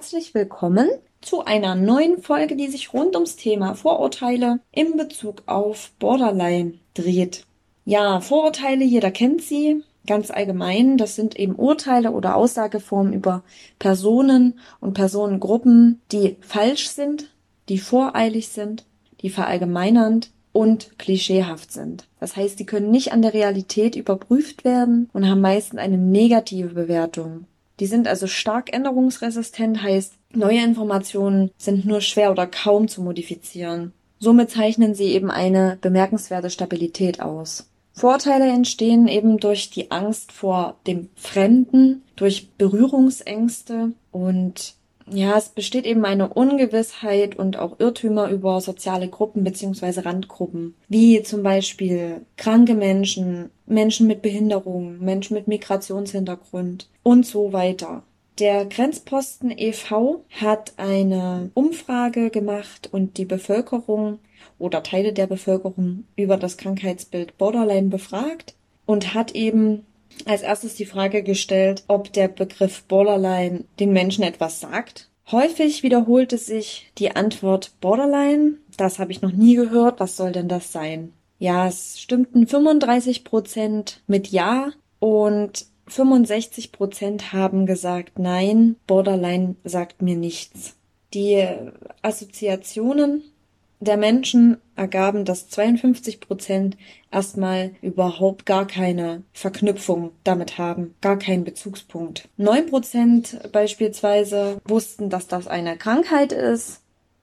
Herzlich willkommen zu einer neuen Folge, die sich rund ums Thema Vorurteile in Bezug auf Borderline dreht. Ja, Vorurteile, jeder kennt sie. Ganz allgemein, das sind eben Urteile oder Aussageformen über Personen und Personengruppen, die falsch sind, die voreilig sind, die verallgemeinernd und klischeehaft sind. Das heißt, die können nicht an der Realität überprüft werden und haben meistens eine negative Bewertung. Die sind also stark änderungsresistent, heißt, neue Informationen sind nur schwer oder kaum zu modifizieren. Somit zeichnen sie eben eine bemerkenswerte Stabilität aus. Vorteile entstehen eben durch die Angst vor dem Fremden, durch Berührungsängste und ja, es besteht eben eine Ungewissheit und auch Irrtümer über soziale Gruppen beziehungsweise Randgruppen, wie zum Beispiel kranke Menschen, Menschen mit Behinderung, Menschen mit Migrationshintergrund und so weiter. Der Grenzposten e.V. hat eine Umfrage gemacht und die Bevölkerung oder Teile der Bevölkerung über das Krankheitsbild Borderline befragt und hat eben als erstes die Frage gestellt, ob der Begriff Borderline den Menschen etwas sagt. Häufig wiederholte sich die Antwort Borderline. Das habe ich noch nie gehört. Was soll denn das sein? Ja, es stimmten 35 Prozent mit Ja und 65 Prozent haben gesagt Nein. Borderline sagt mir nichts. Die Assoziationen der Menschen ergaben, dass 52 Prozent erstmal überhaupt gar keine Verknüpfung damit haben, gar keinen Bezugspunkt. Neun Prozent beispielsweise wussten, dass das eine Krankheit ist.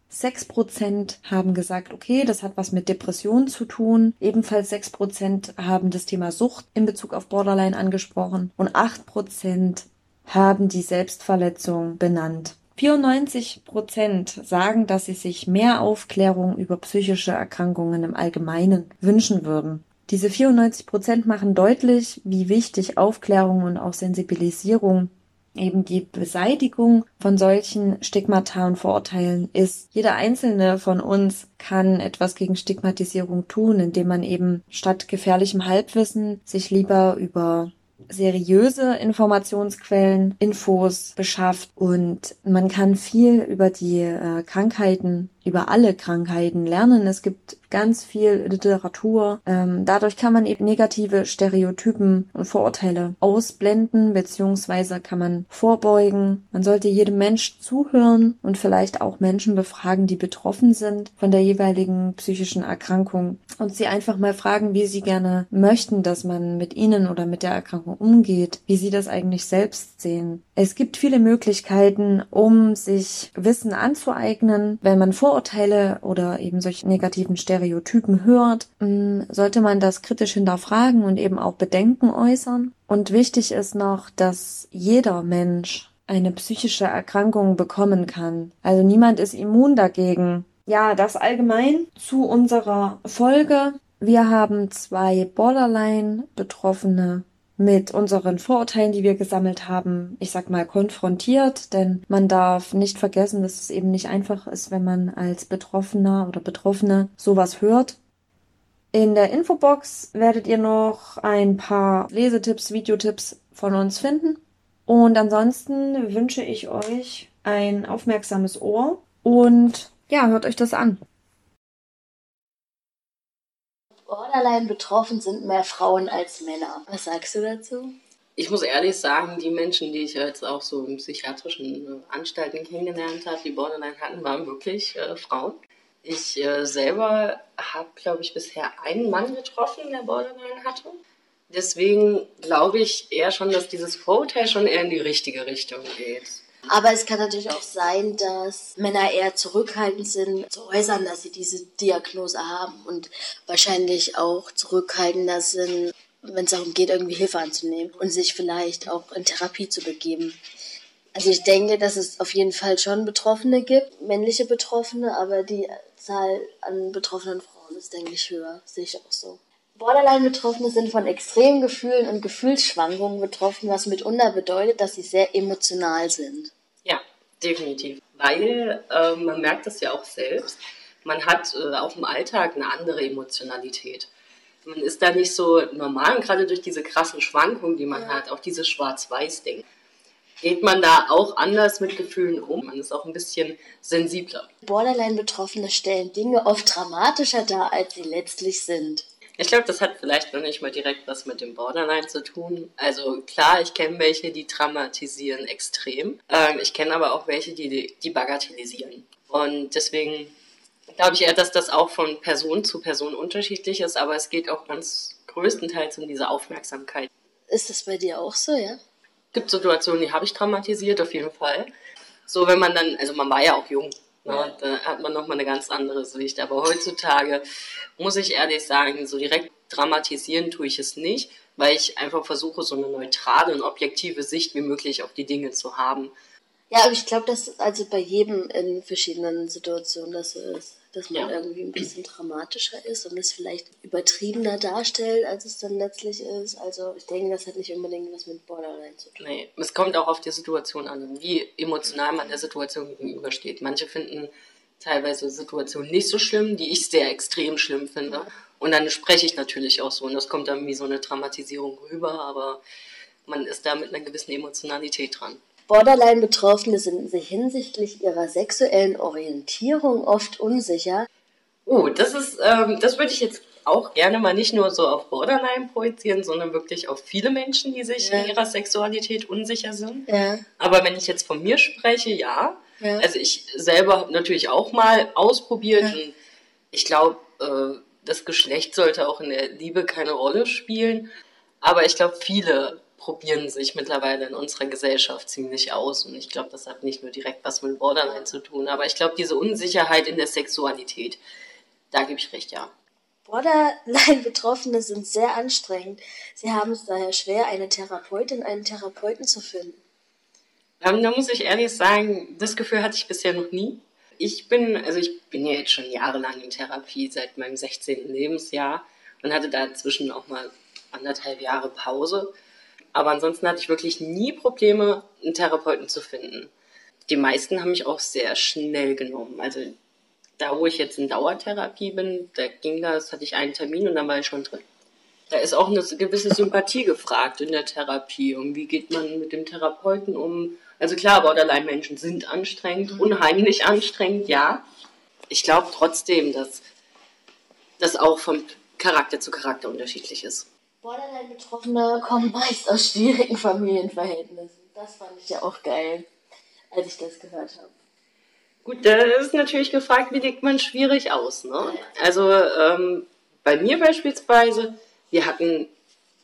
Sechs Prozent haben gesagt, okay, das hat was mit Depressionen zu tun. Ebenfalls sechs Prozent haben das Thema Sucht in Bezug auf Borderline angesprochen und acht Prozent haben die Selbstverletzung benannt. 94 Prozent sagen, dass sie sich mehr Aufklärung über psychische Erkrankungen im Allgemeinen wünschen würden. Diese 94 Prozent machen deutlich, wie wichtig Aufklärung und auch Sensibilisierung eben die Beseitigung von solchen Stigmata und Vorurteilen ist. Jeder einzelne von uns kann etwas gegen Stigmatisierung tun, indem man eben statt gefährlichem Halbwissen sich lieber über seriöse Informationsquellen, Infos beschafft und man kann viel über die äh, Krankheiten, über alle Krankheiten lernen. Es gibt ganz viel Literatur. Ähm, dadurch kann man eben negative Stereotypen und Vorurteile ausblenden, beziehungsweise kann man vorbeugen. Man sollte jedem Mensch zuhören und vielleicht auch Menschen befragen, die betroffen sind von der jeweiligen psychischen Erkrankung und sie einfach mal fragen, wie sie gerne möchten, dass man mit ihnen oder mit der Erkrankung umgeht, wie sie das eigentlich selbst sehen. Es gibt viele Möglichkeiten, um sich Wissen anzueignen, wenn man Vorurteile oder eben solche negativen Stereotypen hört, mm, sollte man das kritisch hinterfragen und eben auch Bedenken äußern. Und wichtig ist noch, dass jeder Mensch eine psychische Erkrankung bekommen kann. Also niemand ist immun dagegen. Ja, das allgemein zu unserer Folge. Wir haben zwei Borderline-Betroffene mit unseren Vorurteilen, die wir gesammelt haben, ich sag mal, konfrontiert, denn man darf nicht vergessen, dass es eben nicht einfach ist, wenn man als Betroffener oder Betroffene sowas hört. In der Infobox werdet ihr noch ein paar Lesetipps, Videotipps von uns finden. Und ansonsten wünsche ich euch ein aufmerksames Ohr und ja, hört euch das an. Borderline betroffen sind mehr Frauen als Männer. Was sagst du dazu? Ich muss ehrlich sagen, die Menschen, die ich jetzt auch so in psychiatrischen äh, Anstalten kennengelernt habe, die Borderline hatten, waren wirklich äh, Frauen. Ich äh, selber habe, glaube ich, bisher einen Mann getroffen, der Borderline hatte. Deswegen glaube ich eher schon, dass dieses Vorurteil schon eher in die richtige Richtung geht. Aber es kann natürlich auch sein, dass Männer eher zurückhaltend sind, zu äußern, dass sie diese Diagnose haben und wahrscheinlich auch zurückhaltender sind, wenn es darum geht, irgendwie Hilfe anzunehmen und sich vielleicht auch in Therapie zu begeben. Also ich denke, dass es auf jeden Fall schon Betroffene gibt, männliche Betroffene, aber die Zahl an betroffenen Frauen ist, denke ich, höher. Sehe ich auch so. Borderline-Betroffene sind von extremen Gefühlen und Gefühlsschwankungen betroffen, was mitunter bedeutet, dass sie sehr emotional sind. Definitiv. Weil äh, man merkt das ja auch selbst. Man hat äh, auch im Alltag eine andere Emotionalität. Man ist da nicht so normal und gerade durch diese krassen Schwankungen, die man ja. hat, auch dieses Schwarz-Weiß-Ding. geht man da auch anders mit Gefühlen um. Man ist auch ein bisschen sensibler. Borderline-Betroffene stellen Dinge oft dramatischer dar, als sie letztlich sind. Ich glaube, das hat vielleicht noch nicht mal direkt was mit dem Borderline zu tun. Also klar, ich kenne welche, die dramatisieren extrem. Ähm, ich kenne aber auch welche, die, die bagatellisieren. Und deswegen glaube ich eher, dass das auch von Person zu Person unterschiedlich ist, aber es geht auch ganz größtenteils um diese Aufmerksamkeit. Ist das bei dir auch so, ja? Es gibt Situationen, die habe ich dramatisiert, auf jeden Fall. So, wenn man dann, also man war ja auch jung, Ne? Da hat man nochmal eine ganz andere Sicht. Aber heutzutage muss ich ehrlich sagen, so direkt dramatisieren tue ich es nicht, weil ich einfach versuche, so eine neutrale und objektive Sicht wie möglich auf die Dinge zu haben. Ja, aber ich glaube, dass also bei jedem in verschiedenen Situationen das so ist dass man ja. irgendwie ein bisschen dramatischer ist und es vielleicht übertriebener darstellt, als es dann letztlich ist. Also ich denke, das hat nicht unbedingt was mit Borderline zu tun. Nee, es kommt auch auf die Situation an, wie emotional man der Situation gegenübersteht. Manche finden teilweise Situationen nicht so schlimm, die ich sehr extrem schlimm finde. Und dann spreche ich natürlich auch so und das kommt dann wie so eine Dramatisierung rüber, aber man ist da mit einer gewissen Emotionalität dran. Borderline-Betroffene sind sich hinsichtlich ihrer sexuellen Orientierung oft unsicher. Oh, das ist, ähm, das würde ich jetzt auch gerne mal nicht nur so auf Borderline projizieren, sondern wirklich auf viele Menschen, die sich ja. in ihrer Sexualität unsicher sind. Ja. Aber wenn ich jetzt von mir spreche, ja. ja. Also ich selber habe natürlich auch mal ausprobiert ja. und ich glaube, äh, das Geschlecht sollte auch in der Liebe keine Rolle spielen. Aber ich glaube, viele probieren sich mittlerweile in unserer Gesellschaft ziemlich aus. Und ich glaube, das hat nicht nur direkt was mit Borderline zu tun, aber ich glaube, diese Unsicherheit in der Sexualität, da gebe ich recht, ja. Borderline-Betroffene sind sehr anstrengend. Sie haben es daher schwer, eine Therapeutin, einen Therapeuten zu finden. Ähm, da muss ich ehrlich sagen, das Gefühl hatte ich bisher noch nie. Ich bin, also ich bin ja jetzt schon jahrelang in Therapie, seit meinem 16. Lebensjahr und hatte dazwischen auch mal anderthalb Jahre Pause. Aber ansonsten hatte ich wirklich nie Probleme, einen Therapeuten zu finden. Die meisten haben mich auch sehr schnell genommen. Also da, wo ich jetzt in Dauertherapie bin, da ging das, hatte ich einen Termin und dann war ich schon drin. Da ist auch eine gewisse Sympathie gefragt in der Therapie. Und wie geht man mit dem Therapeuten um? Also klar, Borderline-Menschen sind anstrengend, mhm. unheimlich anstrengend, ja. Ich glaube trotzdem, dass das auch von Charakter zu Charakter unterschiedlich ist. Borderline-Betroffene kommen meist aus schwierigen Familienverhältnissen. Das fand ich ja auch geil, als ich das gehört habe. Gut, da ist natürlich gefragt, wie legt man schwierig aus. Ne? Also ähm, bei mir beispielsweise, wir hatten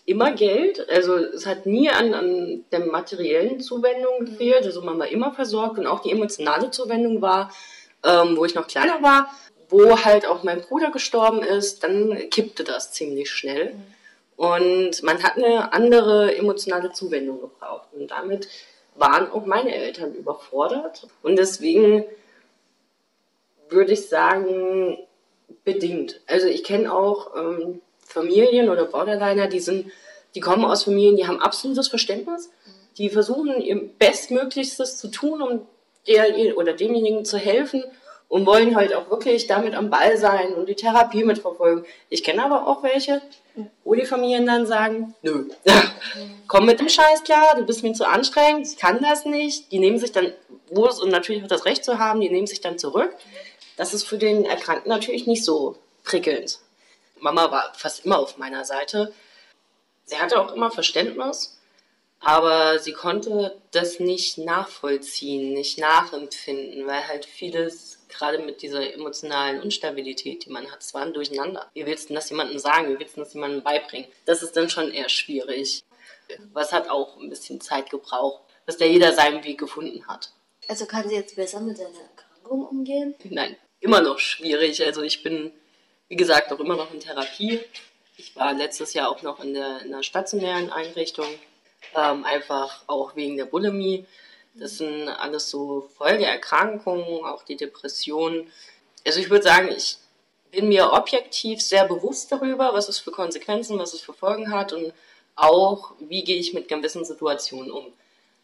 immer Geld, also es hat nie an, an der materiellen Zuwendung mhm. gefehlt, also man war immer versorgt und auch die emotionale Zuwendung war, ähm, wo ich noch kleiner war, wo halt auch mein Bruder gestorben ist, dann kippte das ziemlich schnell. Mhm. Und man hat eine andere emotionale Zuwendung gebraucht. Und damit waren auch meine Eltern überfordert. Und deswegen würde ich sagen, bedingt. Also ich kenne auch ähm, Familien oder Borderliner, die sind, die kommen aus Familien, die haben absolutes Verständnis. Die versuchen ihr Bestmöglichstes zu tun, um der oder demjenigen zu helfen und wollen halt auch wirklich damit am Ball sein und die Therapie mitverfolgen. Ich kenne aber auch welche, wo die Familien dann sagen, nö, komm mit dem Scheiß klar, du bist mir zu anstrengend, ich kann das nicht. Die nehmen sich dann, wo es und natürlich auch das Recht zu haben, die nehmen sich dann zurück. Das ist für den Erkrankten natürlich nicht so prickelnd. Mama war fast immer auf meiner Seite. Sie hatte auch immer Verständnis, aber sie konnte das nicht nachvollziehen, nicht nachempfinden, weil halt vieles gerade mit dieser emotionalen Instabilität, die man hat, es war ein Durcheinander. Wie willst du das jemandem sagen? Wie willst du das jemandem beibringen? Das ist dann schon eher schwierig. Was hat auch ein bisschen Zeit gebraucht, bis der jeder seinen Weg gefunden hat. Also kann sie jetzt besser mit seiner Erkrankung umgehen? Nein, immer noch schwierig. Also ich bin, wie gesagt, auch immer noch in Therapie. Ich war letztes Jahr auch noch in, der, in einer stationären Einrichtung, ähm, einfach auch wegen der Bulimie. Das sind alles so Folgeerkrankungen, auch die Depression. Also ich würde sagen, ich bin mir objektiv sehr bewusst darüber, was es für Konsequenzen, was es für Folgen hat und auch, wie gehe ich mit gewissen Situationen um.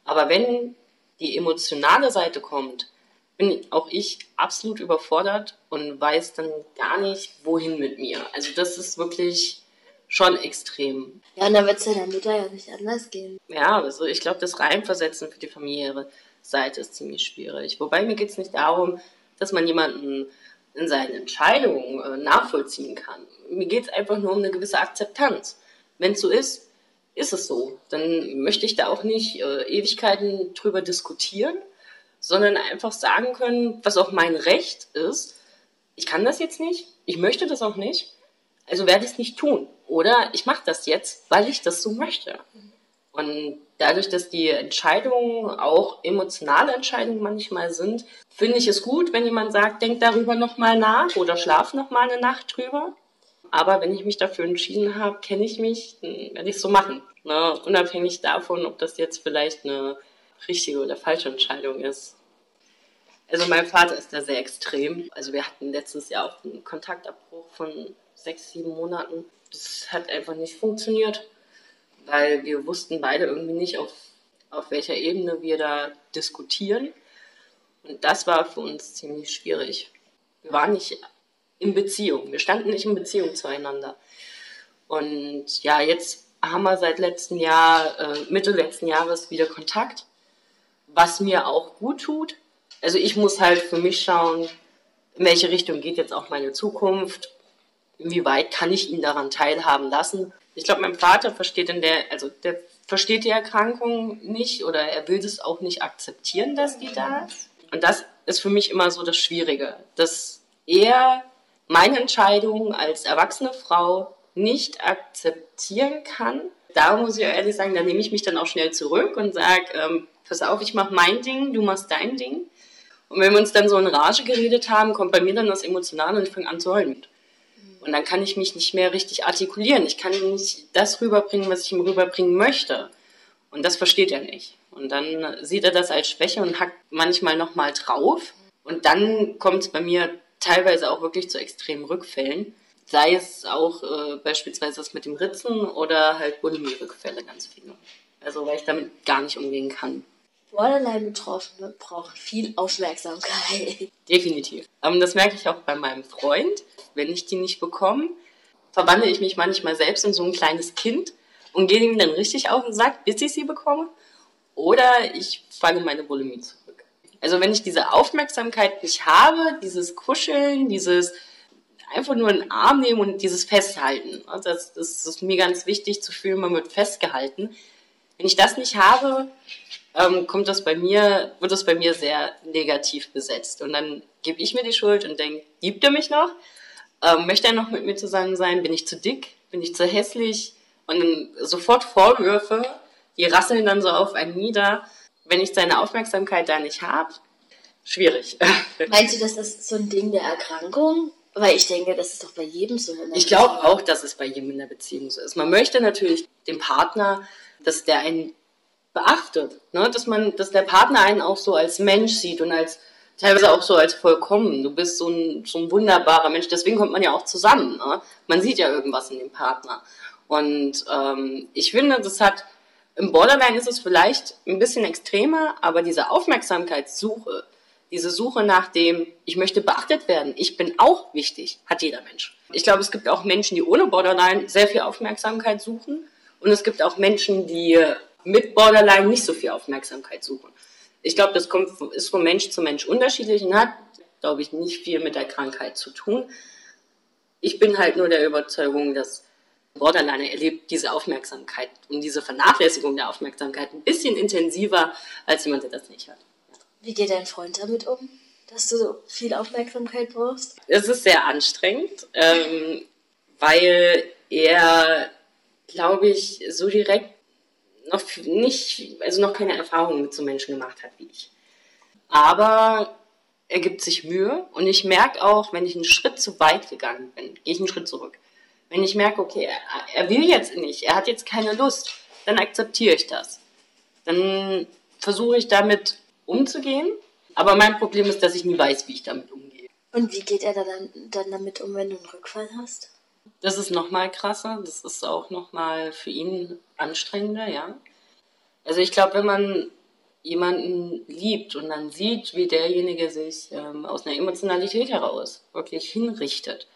Aber wenn die emotionale Seite kommt, bin auch ich absolut überfordert und weiß dann gar nicht, wohin mit mir. Also das ist wirklich schon extrem. Ja, und dann wird es deiner Mutter ja nicht anders gehen. Ja, also ich glaube, das Reinversetzen für die familiäre Seite ist ziemlich schwierig. Wobei mir geht es nicht darum, dass man jemanden in seinen Entscheidungen äh, nachvollziehen kann. Mir geht es einfach nur um eine gewisse Akzeptanz. Wenn es so ist, ist es so. Dann möchte ich da auch nicht äh, Ewigkeiten drüber diskutieren, sondern einfach sagen können, was auch mein Recht ist. Ich kann das jetzt nicht, ich möchte das auch nicht, also werde ich es nicht tun. Oder ich mache das jetzt, weil ich das so möchte. Und dadurch, dass die Entscheidungen auch emotionale Entscheidungen manchmal sind, finde ich es gut, wenn jemand sagt, denk darüber nochmal nach oder schlaf nochmal eine Nacht drüber. Aber wenn ich mich dafür entschieden habe, kenne ich mich, dann werde ich es so machen. Ne? Unabhängig davon, ob das jetzt vielleicht eine richtige oder falsche Entscheidung ist. Also mein Vater ist da sehr extrem. Also wir hatten letztes Jahr auch einen Kontaktabbruch von sechs, sieben Monaten. Das hat einfach nicht funktioniert, weil wir wussten beide irgendwie nicht, auf, auf welcher Ebene wir da diskutieren. Und das war für uns ziemlich schwierig. Wir waren nicht in Beziehung. Wir standen nicht in Beziehung zueinander. Und ja, jetzt haben wir seit letztem Jahr, äh, Mitte letzten Jahres wieder Kontakt, was mir auch gut tut. Also ich muss halt für mich schauen, in welche Richtung geht jetzt auch meine Zukunft, inwieweit kann ich ihn daran teilhaben lassen. Ich glaube, mein Vater versteht in der, also der versteht die Erkrankung nicht oder er will es auch nicht akzeptieren, dass die da ist. Und das ist für mich immer so das Schwierige, dass er meine Entscheidung als erwachsene Frau nicht akzeptieren kann. Da muss ich ehrlich sagen, da nehme ich mich dann auch schnell zurück und sage, ähm, pass auf, ich mache mein Ding, du machst dein Ding. Und wenn wir uns dann so in Rage geredet haben, kommt bei mir dann das Emotionale und ich fange an zu heulen. Und dann kann ich mich nicht mehr richtig artikulieren. Ich kann nicht das rüberbringen, was ich ihm rüberbringen möchte. Und das versteht er nicht. Und dann sieht er das als Schwäche und hackt manchmal nochmal drauf. Und dann kommt es bei mir teilweise auch wirklich zu extremen Rückfällen. Sei es auch äh, beispielsweise das mit dem Ritzen oder halt Bulimie-Rückfälle ganz viele. Also weil ich damit gar nicht umgehen kann. Borderline-Betroffene brauchen viel Aufmerksamkeit. Definitiv. Ähm, das merke ich auch bei meinem Freund. Wenn ich die nicht bekomme, verwandle ich mich manchmal selbst in so ein kleines Kind und gehe ihm dann richtig auf den Sack, bis ich sie bekomme. Oder ich fange meine Bulimie zurück. Also wenn ich diese Aufmerksamkeit nicht habe, dieses Kuscheln, dieses einfach nur einen Arm nehmen und dieses Festhalten. Das, das ist mir ganz wichtig zu fühlen, man wird festgehalten. Wenn ich das nicht habe, ähm, kommt das bei mir, wird das bei mir sehr negativ besetzt. Und dann gebe ich mir die Schuld und denke, liebt er mich noch? Ähm, möchte er noch mit mir zusammen sein? Bin ich zu dick? Bin ich zu hässlich? Und dann sofort Vorwürfe, die rasseln dann so auf einen nieder wenn ich seine Aufmerksamkeit da nicht habe, schwierig. Meinst du, dass das so ein Ding der Erkrankung? Weil ich denke, das ist doch bei jedem so. ich glaube auch, dass es bei jedem in der Beziehung so ist. Man möchte natürlich dem Partner, dass der einen beachtet, ne? dass man, dass der Partner einen auch so als Mensch sieht und als teilweise auch so als vollkommen. Du bist so ein, so ein wunderbarer Mensch. Deswegen kommt man ja auch zusammen. Ne? Man sieht ja irgendwas in dem Partner. Und ähm, ich finde, das hat im Borderline ist es vielleicht ein bisschen extremer, aber diese Aufmerksamkeitssuche, diese Suche nach dem, ich möchte beachtet werden, ich bin auch wichtig, hat jeder Mensch. Ich glaube, es gibt auch Menschen, die ohne Borderline sehr viel Aufmerksamkeit suchen und es gibt auch Menschen, die mit Borderline nicht so viel Aufmerksamkeit suchen. Ich glaube, das kommt, ist von Mensch zu Mensch unterschiedlich und hat, glaube ich, nicht viel mit der Krankheit zu tun. Ich bin halt nur der Überzeugung, dass Borderline erlebt diese Aufmerksamkeit und diese Vernachlässigung der Aufmerksamkeit ein bisschen intensiver als jemand, der das nicht hat. Wie geht dein Freund damit um, dass du so viel Aufmerksamkeit brauchst? Es ist sehr anstrengend, ähm, weil er, glaube ich, so direkt noch nicht, also noch keine Erfahrungen mit so Menschen gemacht hat wie ich. Aber er gibt sich Mühe und ich merke auch, wenn ich einen Schritt zu weit gegangen bin, gehe ich einen Schritt zurück. Wenn ich merke, okay, er, er will jetzt nicht, er hat jetzt keine Lust, dann akzeptiere ich das. Dann versuche ich damit umzugehen. Aber mein Problem ist, dass ich nie weiß, wie ich damit umgehe. Und wie geht er dann, dann damit um, wenn du einen Rückfall hast? Das ist nochmal krasser. Das ist auch nochmal für ihn anstrengender, ja. Also ich glaube, wenn man jemanden liebt und dann sieht, wie derjenige sich ähm, aus einer Emotionalität heraus wirklich hinrichtet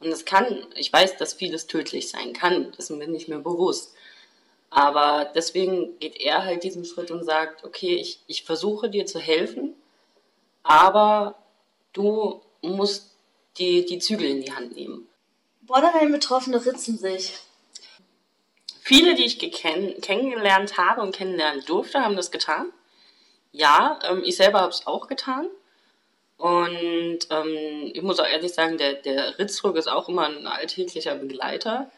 Und es kann, ich weiß, dass vieles tödlich sein kann, das ist mir nicht mehr bewusst. Aber deswegen geht er halt diesen Schritt und sagt, okay, ich, ich versuche dir zu helfen, aber du musst die, die Zügel in die Hand nehmen. Borderline-Betroffene ritzen sich. Viele, die ich kenn kennengelernt habe und kennenlernen durfte, haben das getan. Ja, ähm, ich selber habe es auch getan. Und ähm, ich muss auch ehrlich sagen, der, der Ritzdruck ist auch immer ein alltäglicher Begleiter.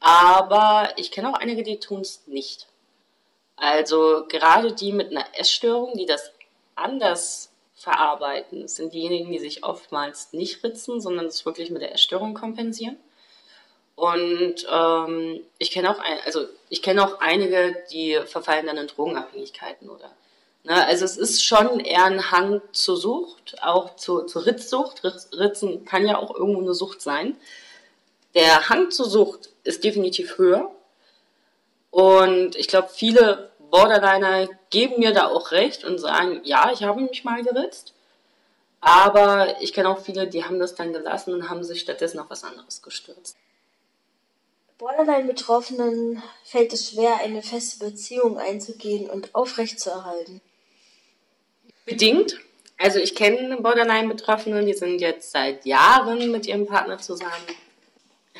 Aber ich kenne auch einige, die tun es nicht. Also gerade die mit einer Essstörung, die das anders verarbeiten, sind diejenigen, die sich oftmals nicht ritzen, sondern es wirklich mit der Essstörung kompensieren. Und ähm, ich kenne auch, ein, also ich auch einige, die verfallen dann in Drogenabhängigkeiten oder Ne, also es ist schon eher ein Hang zur Sucht, auch zu, zur Ritzsucht. Ritzen kann ja auch irgendwo eine Sucht sein. Der Hang zur Sucht ist definitiv höher. Und ich glaube, viele Borderliner geben mir da auch recht und sagen, ja, ich habe mich mal geritzt. Aber ich kenne auch viele, die haben das dann gelassen und haben sich stattdessen auf was anderes gestürzt. Borderline-Betroffenen fällt es schwer, eine feste Beziehung einzugehen und aufrechtzuerhalten. Bedingt. Also ich kenne Borderline-Betroffene, die sind jetzt seit Jahren mit ihrem Partner zusammen,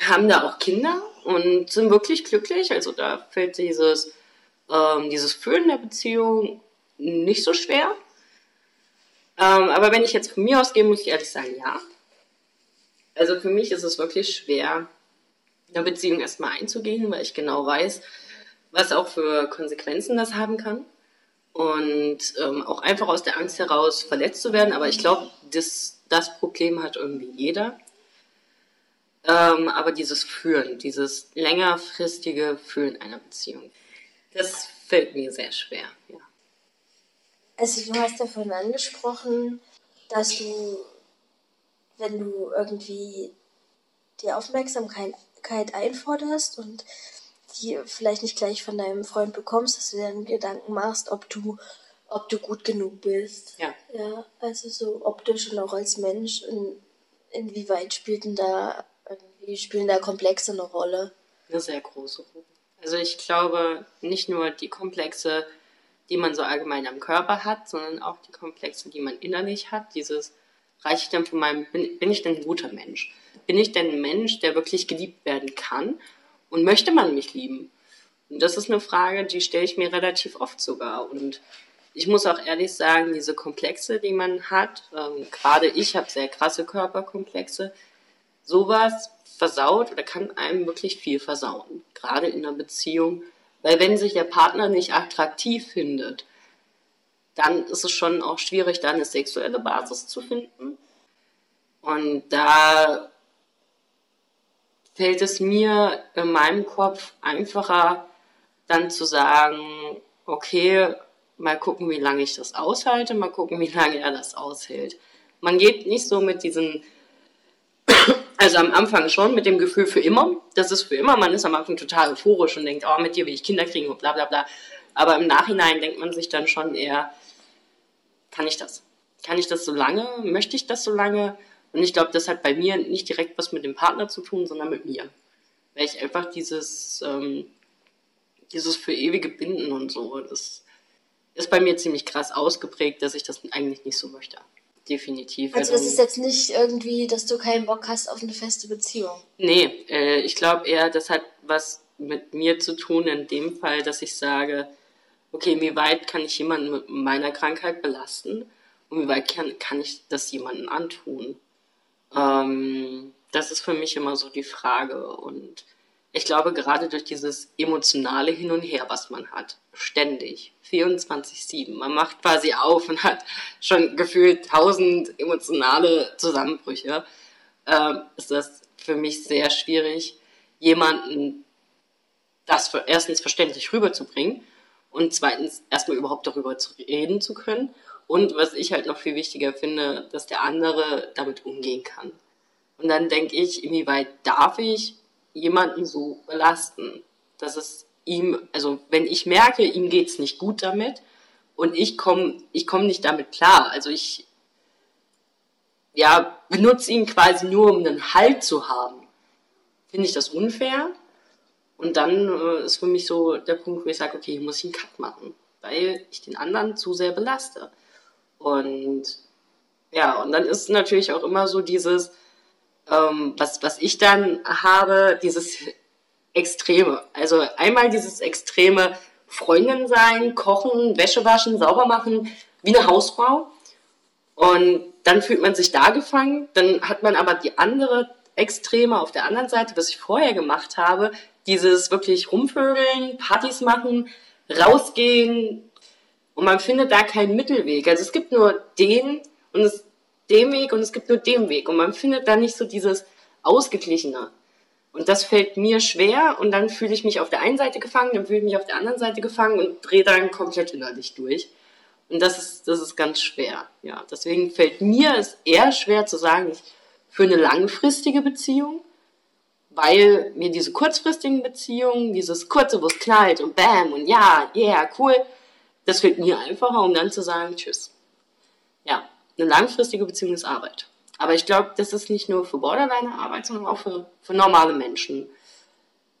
haben da auch Kinder und sind wirklich glücklich. Also da fällt dieses, ähm, dieses Fühlen der Beziehung nicht so schwer. Ähm, aber wenn ich jetzt von mir ausgehe, muss ich ehrlich sagen, ja. Also für mich ist es wirklich schwer, eine Beziehung erstmal einzugehen, weil ich genau weiß, was auch für Konsequenzen das haben kann und ähm, auch einfach aus der Angst heraus verletzt zu werden. Aber ich glaube, das, das Problem hat irgendwie jeder. Ähm, aber dieses Fühlen, dieses längerfristige Fühlen einer Beziehung, das fällt mir sehr schwer. Ja. Also du hast ja vorhin angesprochen, dass du, wenn du irgendwie die Aufmerksamkeit einforderst und die vielleicht nicht gleich von deinem Freund bekommst, dass du dir dann Gedanken machst, ob du, ob du gut genug bist. Ja. Ja, also so optisch und auch als Mensch. Und inwieweit spielt denn da, irgendwie spielen da Komplexe eine Rolle? Eine sehr große Rolle. Also ich glaube, nicht nur die Komplexe, die man so allgemein am Körper hat, sondern auch die Komplexe, die man innerlich hat. Dieses, reiche ich denn von meinem, bin, bin ich denn ein guter Mensch? Bin ich denn ein Mensch, der wirklich geliebt werden kann? Und möchte man mich lieben? Und das ist eine Frage, die stelle ich mir relativ oft sogar. Und ich muss auch ehrlich sagen, diese Komplexe, die man hat, ähm, gerade ich habe sehr krasse Körperkomplexe, sowas versaut oder kann einem wirklich viel versauen, gerade in einer Beziehung. Weil wenn sich der Partner nicht attraktiv findet, dann ist es schon auch schwierig, da eine sexuelle Basis zu finden. Und da fällt es mir in meinem Kopf einfacher, dann zu sagen, okay, mal gucken, wie lange ich das aushalte, mal gucken, wie lange er das aushält. Man geht nicht so mit diesen, also am Anfang schon mit dem Gefühl für immer, das ist für immer, man ist am Anfang total euphorisch und denkt, oh, mit dir will ich Kinder kriegen und bla bla bla. Aber im Nachhinein denkt man sich dann schon eher, kann ich das? Kann ich das so lange? Möchte ich das so lange? Und ich glaube, das hat bei mir nicht direkt was mit dem Partner zu tun, sondern mit mir. Weil ich einfach dieses, ähm, dieses für ewige Binden und so, das ist bei mir ziemlich krass ausgeprägt, dass ich das eigentlich nicht so möchte. Definitiv. Also das ist jetzt nicht irgendwie, dass du keinen Bock hast auf eine feste Beziehung. Nee, äh, ich glaube eher, das hat was mit mir zu tun in dem Fall, dass ich sage, okay, wie weit kann ich jemanden mit meiner Krankheit belasten und wie weit kann, kann ich das jemandem antun? Ähm, das ist für mich immer so die Frage. Und ich glaube, gerade durch dieses emotionale Hin und Her, was man hat, ständig, 24-7, man macht quasi auf und hat schon gefühlt tausend emotionale Zusammenbrüche, äh, ist das für mich sehr schwierig, jemanden das für, erstens verständlich rüberzubringen und zweitens erstmal überhaupt darüber zu reden zu können und was ich halt noch viel wichtiger finde, dass der andere damit umgehen kann. Und dann denke ich, inwieweit darf ich jemanden so belasten, dass es ihm, also wenn ich merke, ihm geht's nicht gut damit und ich komme ich komm nicht damit klar, also ich ja, benutze ihn quasi nur, um einen Halt zu haben. Finde ich das unfair? Und dann äh, ist für mich so der Punkt, wo ich sage, okay, hier muss ich einen Cut machen, weil ich den anderen zu sehr belaste. Und ja, und dann ist natürlich auch immer so dieses, ähm, was, was ich dann habe, dieses Extreme. Also einmal dieses extreme Freundin sein, kochen, Wäsche waschen, sauber machen, wie eine Hausfrau. Und dann fühlt man sich da gefangen. Dann hat man aber die andere Extreme auf der anderen Seite, was ich vorher gemacht habe, dieses wirklich rumvögeln, Partys machen, rausgehen. Und man findet da keinen Mittelweg. Also es gibt nur den und es dem Weg und es gibt nur den Weg. Und man findet da nicht so dieses Ausgeglichene. Und das fällt mir schwer und dann fühle ich mich auf der einen Seite gefangen, dann fühle ich mich auf der anderen Seite gefangen und drehe dann komplett innerlich durch. Und das ist, das ist ganz schwer. Ja, deswegen fällt mir es eher schwer zu sagen, ich für eine langfristige Beziehung, weil mir diese kurzfristigen Beziehungen, dieses kurze, wo es knallt und bam und ja, yeah, cool, das fällt mir einfacher, um dann zu sagen, tschüss. Ja, eine langfristige Beziehung ist Arbeit. Aber ich glaube, das ist nicht nur für Borderline Arbeit, sondern auch für, für normale Menschen.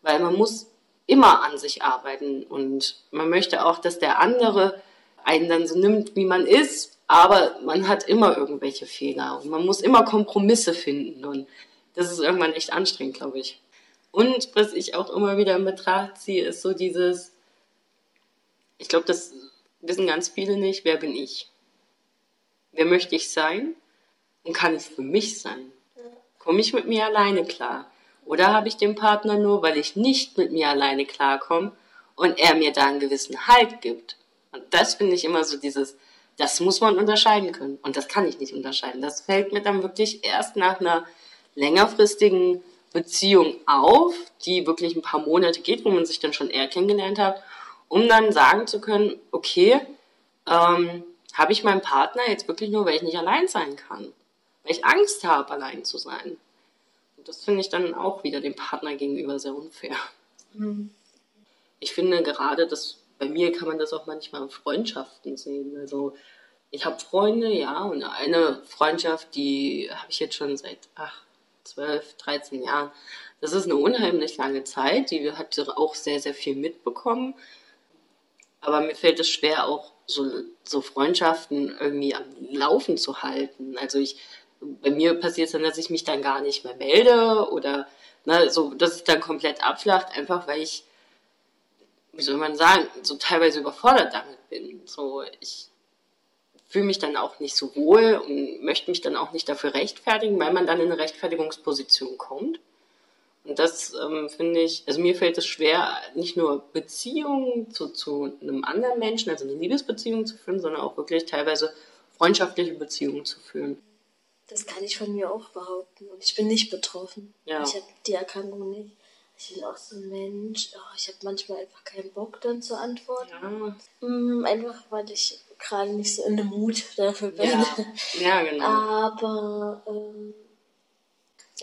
Weil man muss immer an sich arbeiten und man möchte auch, dass der andere einen dann so nimmt, wie man ist, aber man hat immer irgendwelche Fehler und man muss immer Kompromisse finden und das ist irgendwann echt anstrengend, glaube ich. Und was ich auch immer wieder in Betracht ziehe, ist so dieses, ich glaube, das wissen ganz viele nicht, wer bin ich? Wer möchte ich sein? Und kann ich für mich sein? Komme ich mit mir alleine klar? Oder habe ich den Partner nur, weil ich nicht mit mir alleine klarkomme und er mir da einen gewissen Halt gibt? Und das finde ich immer so dieses, das muss man unterscheiden können. Und das kann ich nicht unterscheiden. Das fällt mir dann wirklich erst nach einer längerfristigen Beziehung auf, die wirklich ein paar Monate geht, wo man sich dann schon eher kennengelernt hat, um dann sagen zu können, okay, ähm, habe ich meinen Partner jetzt wirklich nur, weil ich nicht allein sein kann. Weil ich Angst habe, allein zu sein. Und das finde ich dann auch wieder dem Partner gegenüber sehr unfair. Mhm. Ich finde gerade, dass bei mir kann man das auch manchmal in Freundschaften sehen. Also ich habe Freunde, ja, und eine Freundschaft, die habe ich jetzt schon seit ach, 12, 13 Jahren. Das ist eine unheimlich lange Zeit. Die hat auch sehr, sehr viel mitbekommen. Aber mir fällt es schwer, auch so, so Freundschaften irgendwie am Laufen zu halten. Also ich, bei mir passiert es dann, dass ich mich dann gar nicht mehr melde oder ne, so, dass es dann komplett abflacht, einfach weil ich, wie soll man sagen, so teilweise überfordert damit bin. So, ich fühle mich dann auch nicht so wohl und möchte mich dann auch nicht dafür rechtfertigen, weil man dann in eine Rechtfertigungsposition kommt. Und das ähm, finde ich, also mir fällt es schwer, nicht nur Beziehungen zu, zu einem anderen Menschen, also eine Liebesbeziehung zu führen, sondern auch wirklich teilweise freundschaftliche Beziehungen zu führen. Das kann ich von mir auch behaupten. Und ich bin nicht betroffen. Ja. Ich habe die Erkrankung nicht. Ich bin auch so ein Mensch. Oh, ich habe manchmal einfach keinen Bock dann zu antworten. Ja. Mm, einfach weil ich gerade nicht so in dem Mut dafür bin. Ja, ja genau. Aber, ähm,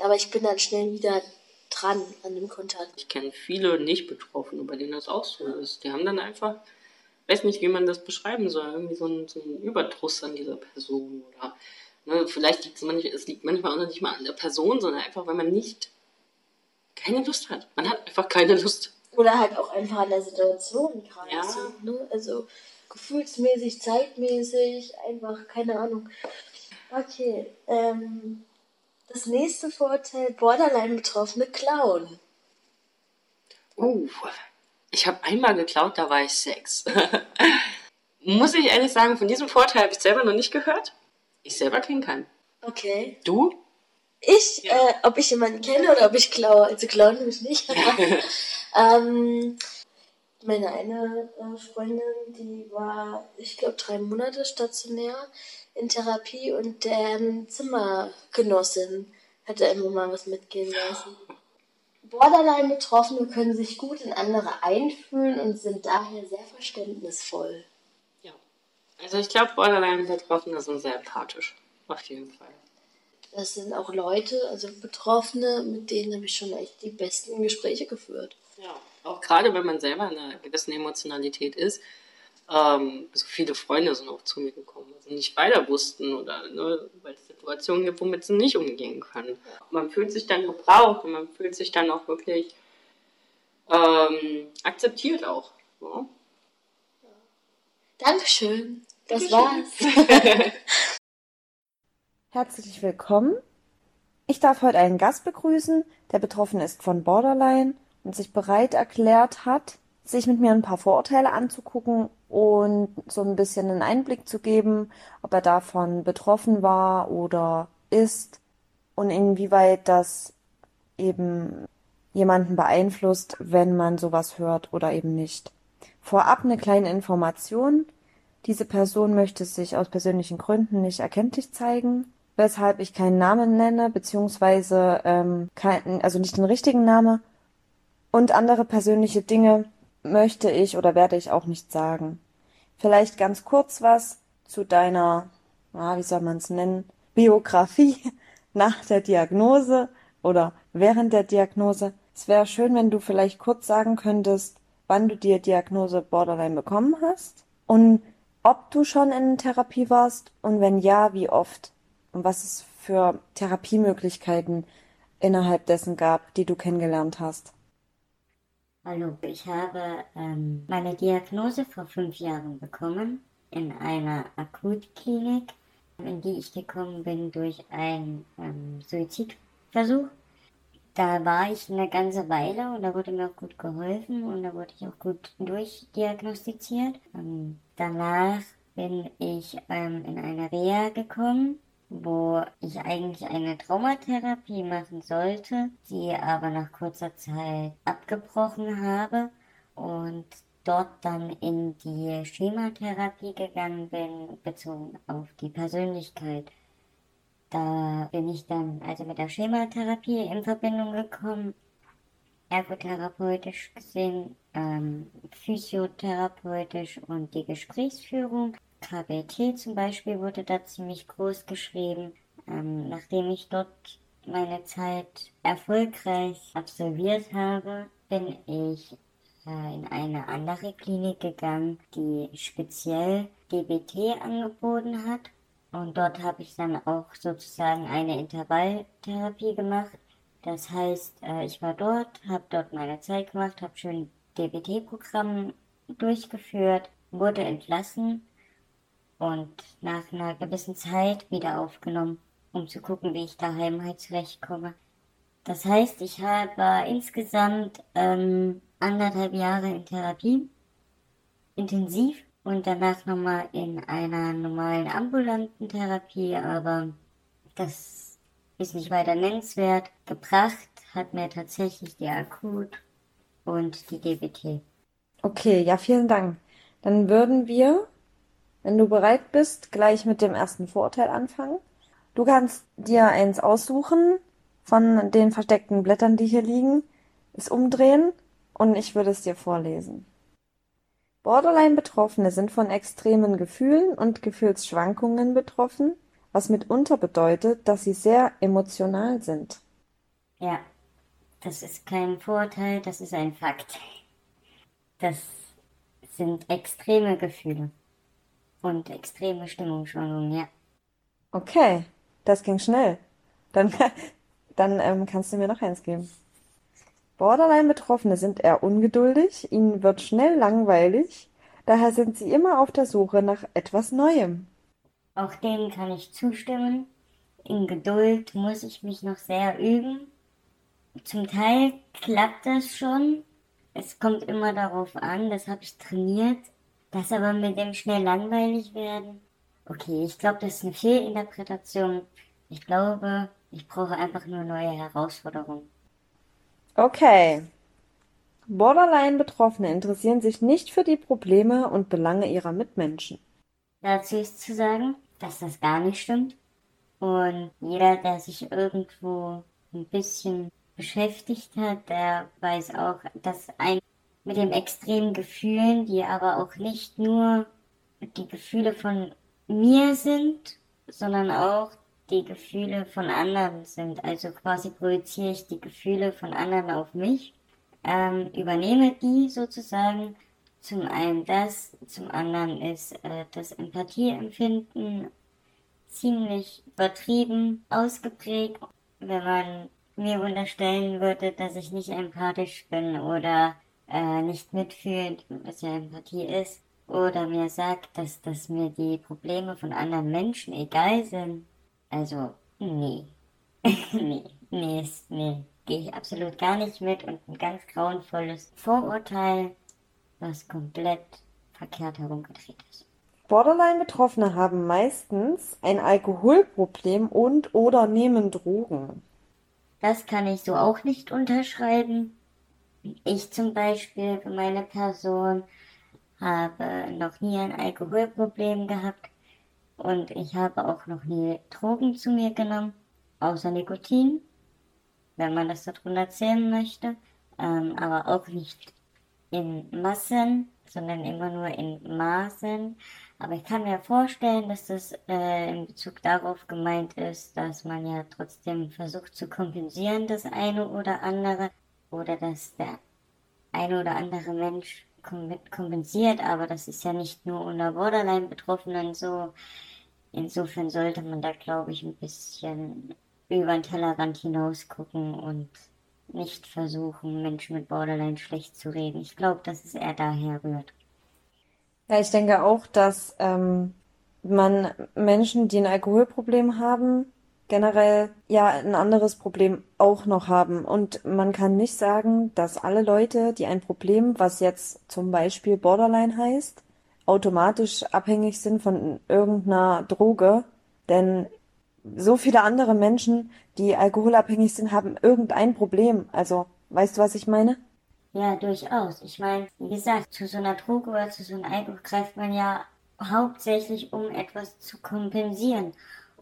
aber ich bin dann schnell wieder dran an dem Kontakt. Ich kenne viele Nicht-Betroffene, bei denen das auch so ist. Die haben dann einfach, weiß nicht, wie man das beschreiben soll, irgendwie so einen, so einen Überdruss an dieser Person oder ne, vielleicht liegt es manchmal, es liegt manchmal auch nicht mal an der Person, sondern einfach, weil man nicht keine Lust hat. Man hat einfach keine Lust. Oder halt auch einfach an der Situation gerade ja. so, ne? Also gefühlsmäßig, zeitmäßig, einfach, keine Ahnung. Okay, ähm, das nächste Vorurteil, Borderline-Betroffene klauen. Uh, ich habe einmal geklaut, da war ich sechs. Muss ich ehrlich sagen, von diesem Vorteil habe ich selber noch nicht gehört. Ich selber kenne keinen. Okay. Du? Ich, ja. äh, ob ich jemanden kenne oder ob ich klaue. Also klauen mich nicht. ähm, meine eine äh, Freundin, die war, ich glaube, drei Monate stationär in Therapie und deren Zimmergenossin hat er immer mal was mitgehen lassen. Borderline-Betroffene können sich gut in andere einfühlen und sind daher sehr verständnisvoll. Ja. Also ich glaube, Borderline-Betroffene sind sehr empathisch. Auf jeden Fall. Das sind auch Leute, also Betroffene, mit denen habe ich schon echt die besten Gespräche geführt. Ja, auch gerade wenn man selber in einer gewissen Emotionalität ist. Ähm, also viele Freunde sind auch zu mir gekommen, also nicht weiter wussten oder ne, weil es Situationen gibt, womit sie nicht umgehen können. Man fühlt sich dann gebraucht und man fühlt sich dann auch wirklich ähm, akzeptiert auch. Ja. Dankeschön. Das war's. Herzlich willkommen. Ich darf heute einen Gast begrüßen, der betroffen ist von Borderline und sich bereit erklärt hat, sich mit mir ein paar Vorurteile anzugucken und so ein bisschen einen Einblick zu geben, ob er davon betroffen war oder ist und inwieweit das eben jemanden beeinflusst, wenn man sowas hört oder eben nicht. Vorab eine kleine Information. Diese Person möchte sich aus persönlichen Gründen nicht erkenntlich zeigen weshalb ich keinen Namen nenne, beziehungsweise ähm, kein, also nicht den richtigen Namen. Und andere persönliche Dinge möchte ich oder werde ich auch nicht sagen. Vielleicht ganz kurz was zu deiner, ah, wie soll man es nennen, Biografie nach der Diagnose oder während der Diagnose. Es wäre schön, wenn du vielleicht kurz sagen könntest, wann du die Diagnose Borderline bekommen hast und ob du schon in Therapie warst und wenn ja, wie oft und was es für Therapiemöglichkeiten innerhalb dessen gab, die du kennengelernt hast. Hallo, ich habe ähm, meine Diagnose vor fünf Jahren bekommen in einer Akutklinik, in die ich gekommen bin durch einen ähm, Suizidversuch. Da war ich eine ganze Weile und da wurde mir auch gut geholfen und da wurde ich auch gut durchdiagnostiziert. Ähm, danach bin ich ähm, in eine Reha gekommen wo ich eigentlich eine Traumatherapie machen sollte, die aber nach kurzer Zeit abgebrochen habe und dort dann in die Schematherapie gegangen bin, bezogen auf die Persönlichkeit. Da bin ich dann also mit der Schematherapie in Verbindung gekommen, ergotherapeutisch gesehen, ähm, physiotherapeutisch und die Gesprächsführung. KBT zum Beispiel wurde da ziemlich groß geschrieben. Ähm, nachdem ich dort meine Zeit erfolgreich absolviert habe, bin ich äh, in eine andere Klinik gegangen, die speziell DBT angeboten hat. Und dort habe ich dann auch sozusagen eine Intervalltherapie gemacht. Das heißt, äh, ich war dort, habe dort meine Zeit gemacht, habe schön DBT-Programm durchgeführt, wurde entlassen und nach einer gewissen Zeit wieder aufgenommen, um zu gucken, wie ich daheim halt zurechtkomme. Das heißt, ich habe insgesamt ähm, anderthalb Jahre in Therapie, intensiv und danach nochmal in einer normalen ambulanten Therapie, aber das ist nicht weiter nennenswert. Gebracht hat mir tatsächlich die Akut und die DBT. Okay, ja, vielen Dank. Dann würden wir wenn du bereit bist, gleich mit dem ersten Vorurteil anfangen. Du kannst dir eins aussuchen von den versteckten Blättern, die hier liegen, es umdrehen und ich würde es dir vorlesen. Borderline-Betroffene sind von extremen Gefühlen und Gefühlsschwankungen betroffen, was mitunter bedeutet, dass sie sehr emotional sind. Ja, das ist kein Vorurteil, das ist ein Fakt. Das sind extreme Gefühle und extreme Stimmungsschwankungen, ja. Okay, das ging schnell. Dann, dann ähm, kannst du mir noch eins geben. Borderline-Betroffene sind eher ungeduldig, ihnen wird schnell langweilig, daher sind sie immer auf der Suche nach etwas Neuem. Auch dem kann ich zustimmen. In Geduld muss ich mich noch sehr üben. Zum Teil klappt das schon. Es kommt immer darauf an, das habe ich trainiert. Das aber mit dem schnell langweilig werden. Okay, ich glaube, das ist eine Fehlinterpretation. Ich glaube, ich brauche einfach nur neue Herausforderungen. Okay. Borderline-Betroffene interessieren sich nicht für die Probleme und Belange ihrer Mitmenschen. Dazu ist zu sagen, dass das gar nicht stimmt. Und jeder, der sich irgendwo ein bisschen beschäftigt hat, der weiß auch, dass ein mit den extremen Gefühlen, die aber auch nicht nur die Gefühle von mir sind, sondern auch die Gefühle von anderen sind. Also quasi projiziere ich die Gefühle von anderen auf mich, ähm, übernehme die sozusagen. Zum einen das, zum anderen ist äh, das Empathieempfinden ziemlich übertrieben ausgeprägt. Wenn man mir unterstellen würde, dass ich nicht empathisch bin oder äh, nicht mitfühlend, was ja Empathie ist, oder mir sagt, dass, dass mir die Probleme von anderen Menschen egal sind. Also, nee. nee, nee, nee, gehe ich absolut gar nicht mit und ein ganz grauenvolles Vorurteil, was komplett verkehrt herumgedreht ist. Borderline-Betroffene haben meistens ein Alkoholproblem und oder nehmen Drogen. Das kann ich so auch nicht unterschreiben. Ich zum Beispiel für meine Person habe noch nie ein Alkoholproblem gehabt und ich habe auch noch nie Drogen zu mir genommen, außer Nikotin, wenn man das darunter zählen möchte, ähm, aber auch nicht in Massen, sondern immer nur in Maßen. Aber ich kann mir vorstellen, dass das äh, in Bezug darauf gemeint ist, dass man ja trotzdem versucht zu kompensieren, das eine oder andere, oder dass der eine oder andere Mensch kompensiert, aber das ist ja nicht nur unter Borderline-Betroffenen so. Insofern sollte man da, glaube ich, ein bisschen über den Tellerrand hinaus gucken und nicht versuchen, Menschen mit Borderline schlecht zu reden. Ich glaube, dass es eher daher rührt. Ja, ich denke auch, dass ähm, man Menschen, die ein Alkoholproblem haben, generell ja ein anderes Problem auch noch haben. Und man kann nicht sagen, dass alle Leute, die ein Problem, was jetzt zum Beispiel Borderline heißt, automatisch abhängig sind von irgendeiner Droge. Denn so viele andere Menschen, die alkoholabhängig sind, haben irgendein Problem. Also, weißt du, was ich meine? Ja, durchaus. Ich meine, wie gesagt, zu so einer Droge oder zu so einem Alkohol greift man ja hauptsächlich, um etwas zu kompensieren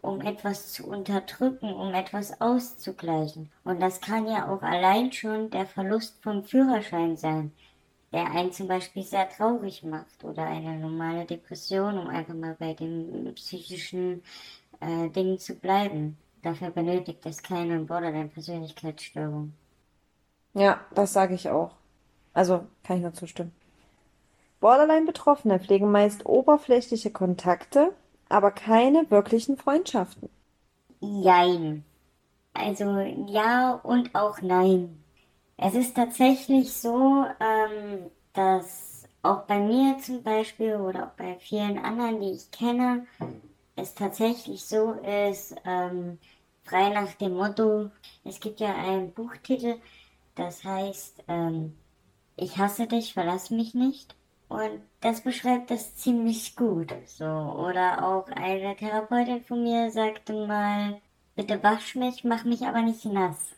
um etwas zu unterdrücken, um etwas auszugleichen. Und das kann ja auch allein schon der Verlust vom Führerschein sein, der einen zum Beispiel sehr traurig macht oder eine normale Depression, um einfach mal bei den psychischen äh, Dingen zu bleiben. Dafür benötigt es keine Borderline-Persönlichkeitsstörung. Ja, das sage ich auch. Also kann ich nur zustimmen. Borderline-Betroffene pflegen meist oberflächliche Kontakte aber keine wirklichen Freundschaften. Jein. Also ja und auch nein. Es ist tatsächlich so, ähm, dass auch bei mir zum Beispiel oder auch bei vielen anderen, die ich kenne, es tatsächlich so ist, ähm, frei nach dem Motto, es gibt ja einen Buchtitel, das heißt, ähm, ich hasse dich, verlass mich nicht. Und das beschreibt das ziemlich gut. So. Oder auch eine Therapeutin von mir sagte mal, bitte wasch mich, mach mich aber nicht nass.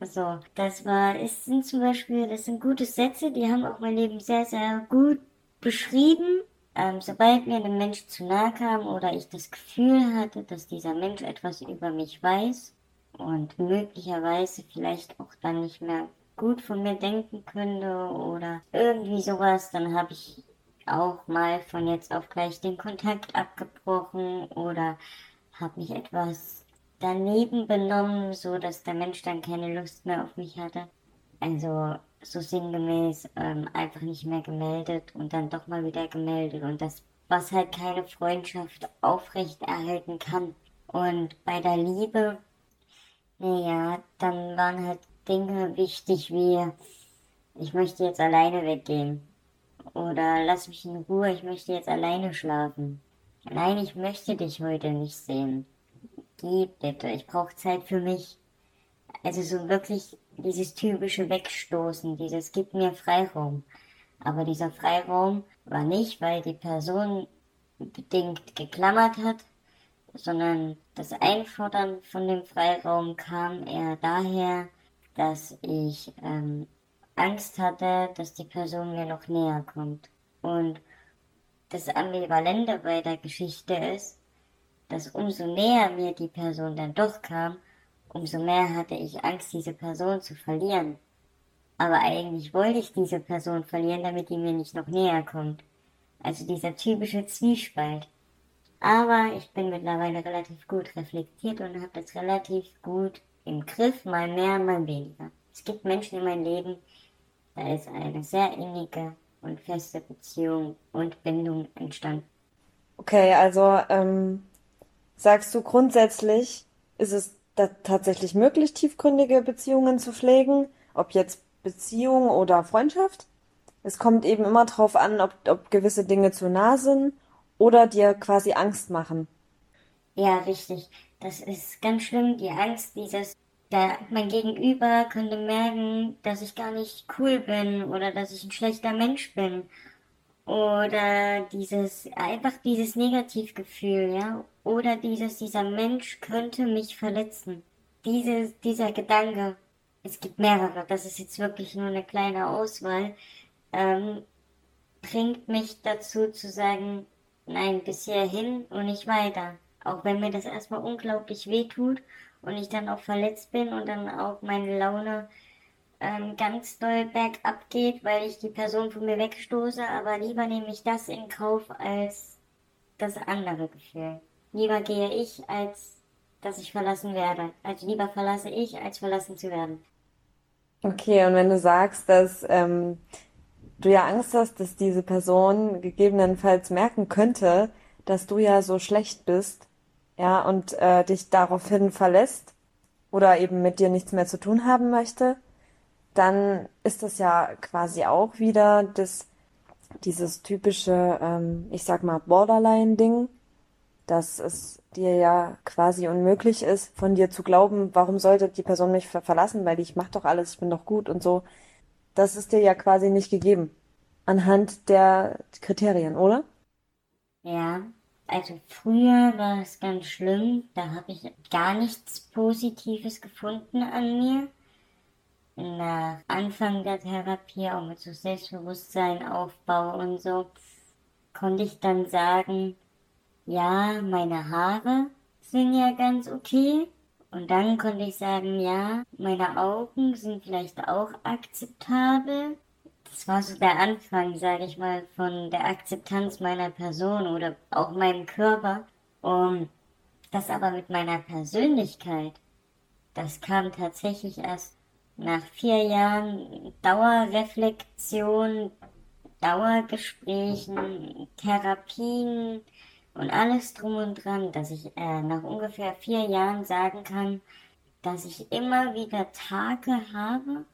So, das war, es sind zum Beispiel, das sind gute Sätze, die haben auch mein Leben sehr, sehr gut beschrieben. Ähm, sobald mir ein Mensch zu nahe kam oder ich das Gefühl hatte, dass dieser Mensch etwas über mich weiß und möglicherweise vielleicht auch dann nicht mehr gut von mir denken könnte oder irgendwie sowas, dann habe ich auch mal von jetzt auf gleich den Kontakt abgebrochen oder habe mich etwas daneben benommen, so dass der Mensch dann keine Lust mehr auf mich hatte. Also so sinngemäß ähm, einfach nicht mehr gemeldet und dann doch mal wieder gemeldet und das, was halt keine Freundschaft aufrecht erhalten kann. Und bei der Liebe, naja, dann waren halt Dinge wichtig wie, ich möchte jetzt alleine weggehen. Oder lass mich in Ruhe, ich möchte jetzt alleine schlafen. Nein, ich möchte dich heute nicht sehen. Geh bitte, ich brauche Zeit für mich. Also so wirklich dieses typische Wegstoßen, dieses gibt mir Freiraum. Aber dieser Freiraum war nicht, weil die Person bedingt geklammert hat, sondern das Einfordern von dem Freiraum kam eher daher, dass ich ähm, Angst hatte, dass die Person mir noch näher kommt. Und das Ambivalente bei der Geschichte ist, dass umso näher mir die Person dann doch kam, umso mehr hatte ich Angst, diese Person zu verlieren. Aber eigentlich wollte ich diese Person verlieren, damit die mir nicht noch näher kommt. Also dieser typische Zwiespalt. Aber ich bin mittlerweile relativ gut reflektiert und habe das relativ gut im Griff, mal mehr, mal weniger. Es gibt Menschen in meinem Leben, da ist eine sehr innige und feste Beziehung und Bindung entstanden. Okay, also ähm, sagst du grundsätzlich, ist es tatsächlich möglich, tiefgründige Beziehungen zu pflegen, ob jetzt Beziehung oder Freundschaft? Es kommt eben immer darauf an, ob, ob gewisse Dinge zu nah sind oder dir quasi Angst machen. Ja, richtig. Das ist ganz schlimm, die Angst, dieses, da mein Gegenüber könnte merken, dass ich gar nicht cool bin oder dass ich ein schlechter Mensch bin. Oder dieses, einfach dieses Negativgefühl, ja. Oder dieses, dieser Mensch könnte mich verletzen. Dieses, dieser Gedanke, es gibt mehrere, das ist jetzt wirklich nur eine kleine Auswahl, ähm, bringt mich dazu zu sagen, nein, bis hierhin und nicht weiter. Auch wenn mir das erstmal unglaublich weh tut und ich dann auch verletzt bin und dann auch meine Laune ähm, ganz doll bergab geht, weil ich die Person von mir wegstoße, aber lieber nehme ich das in Kauf als das andere Gefühl. Lieber gehe ich, als dass ich verlassen werde. Also lieber verlasse ich, als verlassen zu werden. Okay, und wenn du sagst, dass ähm, du ja Angst hast, dass diese Person gegebenenfalls merken könnte, dass du ja so schlecht bist, ja, und äh, dich daraufhin verlässt oder eben mit dir nichts mehr zu tun haben möchte, dann ist das ja quasi auch wieder das, dieses typische, ähm, ich sag mal, Borderline-Ding, dass es dir ja quasi unmöglich ist, von dir zu glauben, warum sollte die Person mich ver verlassen, weil ich mach doch alles, ich bin doch gut und so. Das ist dir ja quasi nicht gegeben. Anhand der Kriterien, oder? Ja, also früher war es ganz schlimm, da habe ich gar nichts Positives gefunden an mir nach Anfang der Therapie, auch mit so Selbstbewusstsein, Aufbau und so, konnte ich dann sagen, ja, meine Haare sind ja ganz okay. Und dann konnte ich sagen, ja, meine Augen sind vielleicht auch akzeptabel. Das war so der Anfang, sage ich mal, von der Akzeptanz meiner Person oder auch meinem Körper. Und das aber mit meiner Persönlichkeit, das kam tatsächlich erst nach vier Jahren Dauerreflexion, Dauergesprächen, Therapien und alles drum und dran, dass ich äh, nach ungefähr vier Jahren sagen kann, dass ich immer wieder Tage habe,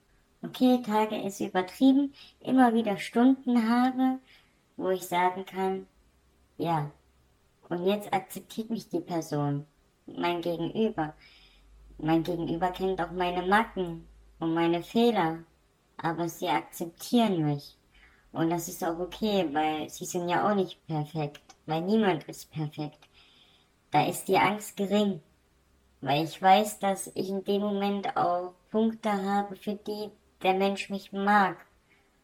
okay, Tage ist übertrieben, immer wieder Stunden habe, wo ich sagen kann, ja, und jetzt akzeptiert mich die Person, mein Gegenüber. Mein Gegenüber kennt auch meine Macken, und meine Fehler, aber sie akzeptieren mich. Und das ist auch okay, weil sie sind ja auch nicht perfekt, weil niemand ist perfekt. Da ist die Angst gering, weil ich weiß, dass ich in dem Moment auch Punkte habe, für die der Mensch mich mag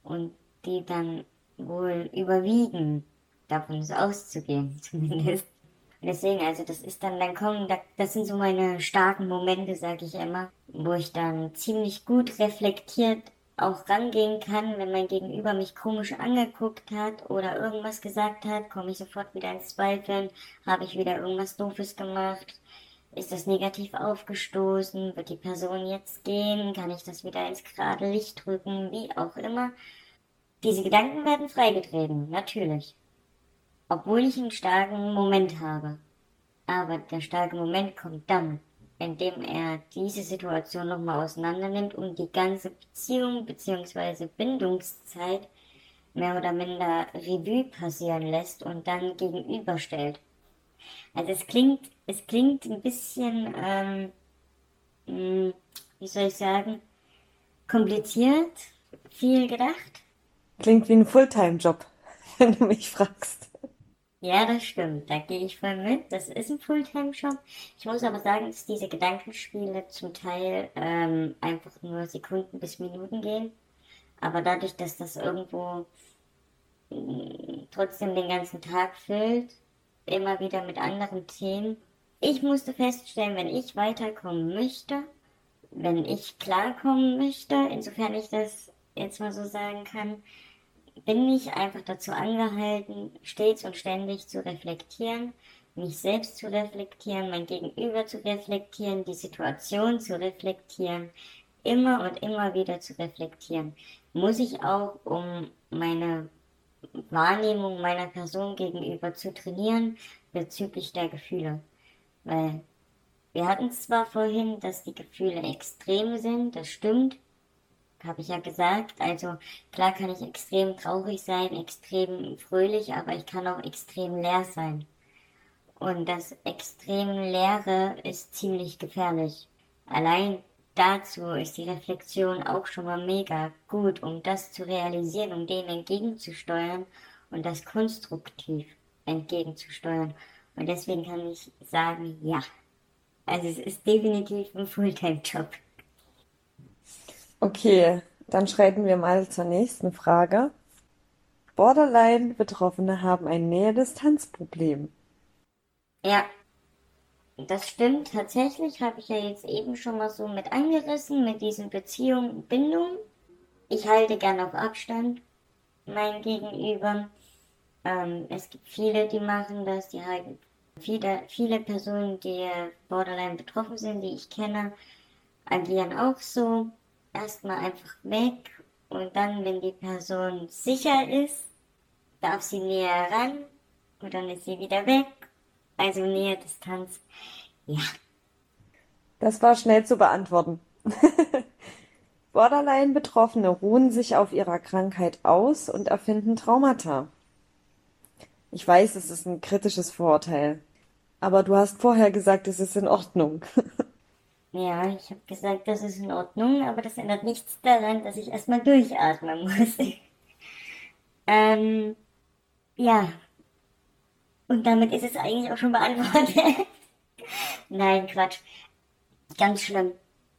und die dann wohl überwiegen. Davon ist auszugehen, zumindest. Deswegen, also das ist dann, dann kommen, das sind so meine starken Momente, sage ich immer, wo ich dann ziemlich gut reflektiert auch rangehen kann, wenn mein Gegenüber mich komisch angeguckt hat oder irgendwas gesagt hat, komme ich sofort wieder ins Zweifeln, habe ich wieder irgendwas Doofes gemacht, ist das negativ aufgestoßen, wird die Person jetzt gehen, kann ich das wieder ins gerade Licht drücken, wie auch immer. Diese Gedanken werden freigetreten, natürlich obwohl ich einen starken Moment habe. Aber der starke Moment kommt dann, indem er diese Situation nochmal auseinander nimmt und die ganze Beziehung bzw. Bindungszeit mehr oder minder Revue passieren lässt und dann gegenüberstellt. Also es klingt, es klingt ein bisschen, ähm, hm, wie soll ich sagen, kompliziert, viel gedacht. Klingt wie ein Fulltime-Job, wenn du mich fragst. Ja, das stimmt. Da gehe ich voll mit. Das ist ein Fulltime-Job. Ich muss aber sagen, dass diese Gedankenspiele zum Teil ähm, einfach nur Sekunden bis Minuten gehen. Aber dadurch, dass das irgendwo mh, mm, trotzdem den ganzen Tag füllt, immer wieder mit anderen Themen. Ich musste feststellen, wenn ich weiterkommen möchte, wenn ich klarkommen möchte, insofern ich das jetzt mal so sagen kann, bin ich einfach dazu angehalten, stets und ständig zu reflektieren, mich selbst zu reflektieren, mein Gegenüber zu reflektieren, die Situation zu reflektieren, immer und immer wieder zu reflektieren. Muss ich auch, um meine Wahrnehmung meiner Person gegenüber zu trainieren bezüglich der Gefühle. Weil wir hatten zwar vorhin, dass die Gefühle extrem sind, das stimmt, habe ich ja gesagt. Also klar kann ich extrem traurig sein, extrem fröhlich, aber ich kann auch extrem leer sein. Und das extrem Leere ist ziemlich gefährlich. Allein dazu ist die Reflexion auch schon mal mega gut, um das zu realisieren, um dem entgegenzusteuern und das konstruktiv entgegenzusteuern. Und deswegen kann ich sagen, ja. Also es ist definitiv ein Fulltime-Job. Okay, dann schreiten wir mal zur nächsten Frage. Borderline-Betroffene haben ein Nähe-Distanz-Problem. Ja, das stimmt. Tatsächlich habe ich ja jetzt eben schon mal so mit angerissen, mit diesen Beziehungen, Bindung. Ich halte gern auf Abstand mein Gegenüber. Ähm, es gibt viele, die machen das, die halten viele, viele Personen, die borderline betroffen sind, die ich kenne, agieren auch so. Erstmal einfach weg und dann, wenn die Person sicher ist, darf sie näher ran und dann ist sie wieder weg also Nähe, Distanz. Ja. Das war schnell zu beantworten. Borderline-Betroffene ruhen sich auf ihrer Krankheit aus und erfinden Traumata. Ich weiß, es ist ein kritisches Vorurteil. Aber du hast vorher gesagt, es ist in Ordnung. ja, ich habe gesagt, das ist in Ordnung, aber das ändert nichts daran, dass ich erstmal durchatmen muss. ähm, ja, und damit ist es eigentlich auch schon beantwortet. Nein, Quatsch. Ganz schlimm.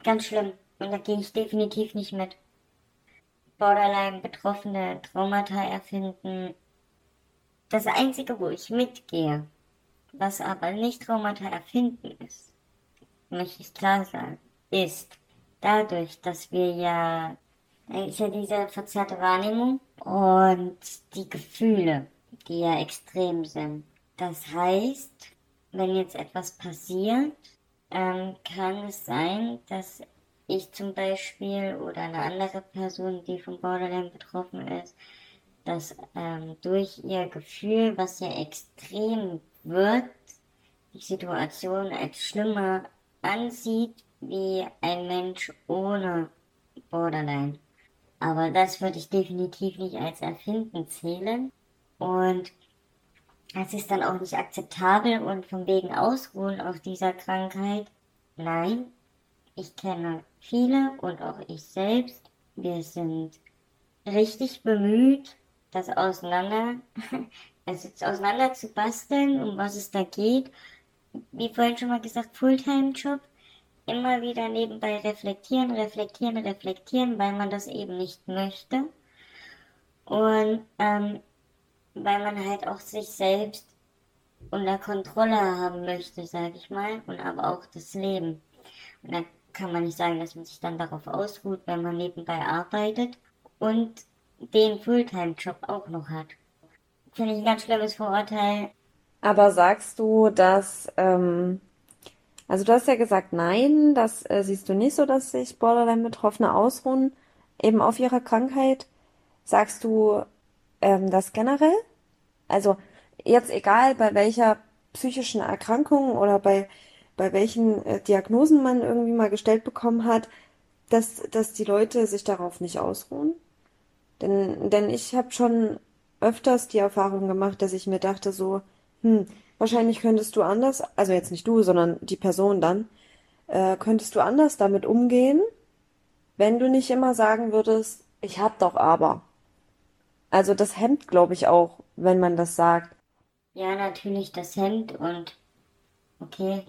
Ganz schlimm. Und da gehe ich definitiv nicht mit. Borderline-Betroffene Traumata erfinden. Das Einzige, wo ich mitgehe, was aber nicht Traumata erfinden ist, möchte ich klar sagen, ist dadurch, dass wir ja, ist ja diese verzerrte Wahrnehmung und die Gefühle, die ja extrem sind. Das heißt, wenn jetzt etwas passiert, ähm, kann es sein, dass ich zum Beispiel oder eine andere Person, die von Borderline betroffen ist, dass ähm, durch ihr Gefühl, was ja extrem wird, die Situation als schlimmer ansieht wie ein Mensch ohne Borderline. Aber das würde ich definitiv nicht als Erfinden zählen. Und es ist dann auch nicht akzeptabel und von wegen Ausruhen aus dieser Krankheit. Nein, ich kenne viele und auch ich selbst. Wir sind richtig bemüht, das auseinander, also auseinander zu basteln, um was es da geht. Wie vorhin schon mal gesagt, Fulltime-Job. Immer wieder nebenbei reflektieren, reflektieren, reflektieren, weil man das eben nicht möchte. Und ähm, weil man halt auch sich selbst unter Kontrolle haben möchte, sage ich mal, und aber auch das Leben. Und dann kann man nicht sagen, dass man sich dann darauf ausruht, wenn man nebenbei arbeitet und den Fulltime-Job auch noch hat. Finde ich ein ganz schlimmes Vorurteil. Aber sagst du, dass, ähm, also du hast ja gesagt, nein, das äh, siehst du nicht so, dass sich Borderline-Betroffene ausruhen, eben auf ihrer Krankheit. Sagst du, ähm, das generell? Also jetzt egal bei welcher psychischen Erkrankung oder bei, bei welchen äh, Diagnosen man irgendwie mal gestellt bekommen hat, dass, dass die Leute sich darauf nicht ausruhen. Denn, denn ich habe schon öfters die Erfahrung gemacht, dass ich mir dachte so, hm, wahrscheinlich könntest du anders, also jetzt nicht du, sondern die Person dann, äh, könntest du anders damit umgehen, wenn du nicht immer sagen würdest, ich hab doch aber. Also das hemmt, glaube ich, auch, wenn man das sagt. Ja, natürlich, das hemmt und okay,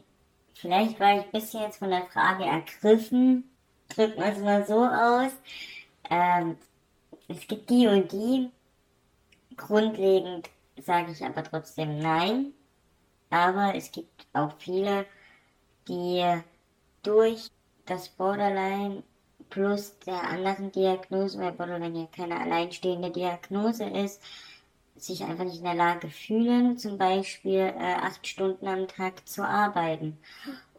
vielleicht war ich ein bisschen jetzt von der Frage ergriffen. Drücken wir es mal so aus. Ähm, es gibt die und die. Grundlegend sage ich aber trotzdem nein. Aber es gibt auch viele, die durch das Borderline plus der anderen Diagnose, weil Borderline ja keine alleinstehende Diagnose ist, sich einfach nicht in der Lage fühlen, zum Beispiel äh, acht Stunden am Tag zu arbeiten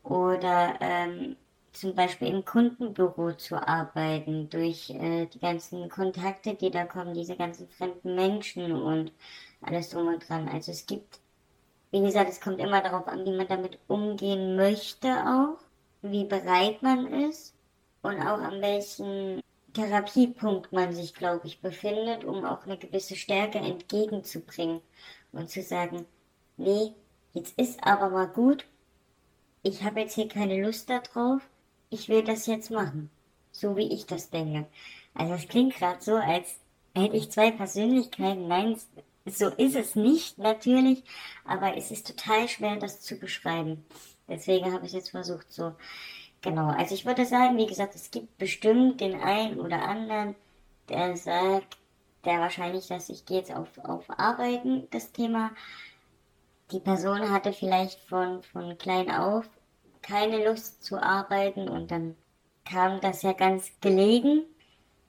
oder ähm, zum Beispiel im Kundenbüro zu arbeiten, durch äh, die ganzen Kontakte, die da kommen, diese ganzen fremden Menschen und alles drum und dran. Also es gibt Wie gesagt, es kommt immer darauf an, wie man damit umgehen möchte auch, wie bereit man ist und auch an welchem Therapiepunkt man sich, glaube ich, befindet, um auch eine gewisse Stärke entgegenzubringen und zu sagen, nee, jetzt ist aber mal gut, ich habe jetzt hier keine Lust darauf, ich will das jetzt machen, so wie ich das denke. Also es klingt gerade so, als hätte ich zwei Persönlichkeiten. Nein, so ist es nicht natürlich, aber es ist total schwer, das zu beschreiben. Deswegen habe ich jetzt versucht, so genau. Also ich würde sagen, wie gesagt, es gibt bestimmt den einen oder anderen, der sagt, der wahrscheinlich, dass ich gehe jetzt auf, auf Arbeiten, das Thema. Die Person hatte vielleicht von, von klein auf keine Lust zu arbeiten und dann kam das ja ganz gelegen.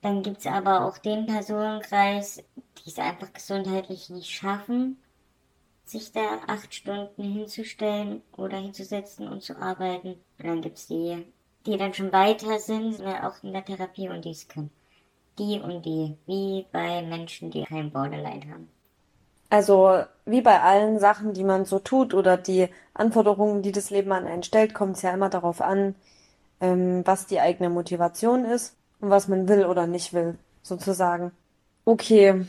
Dann gibt es aber auch den Personenkreis, die es einfach gesundheitlich nicht schaffen, sich da acht Stunden hinzustellen oder hinzusetzen und zu arbeiten. Und dann gibt es die, die dann schon weiter sind, auch in der Therapie und die es können. Die und die, wie bei Menschen, die kein Borderline haben. Also wie bei allen Sachen, die man so tut oder die Anforderungen, die das Leben an einen stellt, kommt es ja immer darauf an, ähm, was die eigene Motivation ist und was man will oder nicht will, sozusagen. Okay,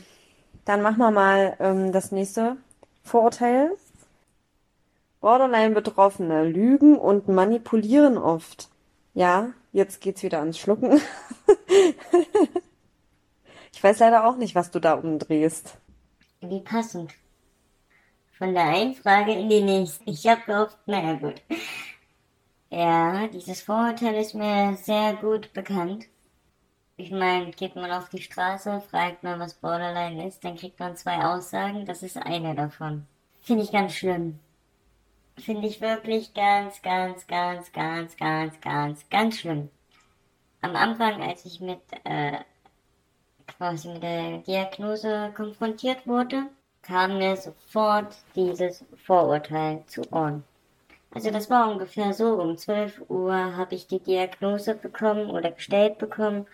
dann machen wir mal ähm, das nächste Vorurteil. Borderline-Betroffene lügen und manipulieren oft. Ja, jetzt geht's wieder ans Schlucken. ich weiß leider auch nicht, was du da umdrehst. Wie passend. Von der einen Frage in die nächste. Ich habe gehofft, naja gut. Ja, dieses Vorurteil ist mir sehr gut bekannt. Ich meine, geht man auf die Straße, fragt man, was Borderline ist, dann kriegt man zwei Aussagen, das ist eine davon. Finde ich ganz schlimm. Finde ich wirklich ganz, ganz, ganz, ganz, ganz, ganz, ganz schlimm. Am Anfang, als ich mit, äh, quasi mit der Diagnose konfrontiert wurde, kam mir sofort dieses Vorurteil zu Ohren. Also das war ungefähr so, um 12 Uhr habe ich die Diagnose bekommen oder gestellt bekommen,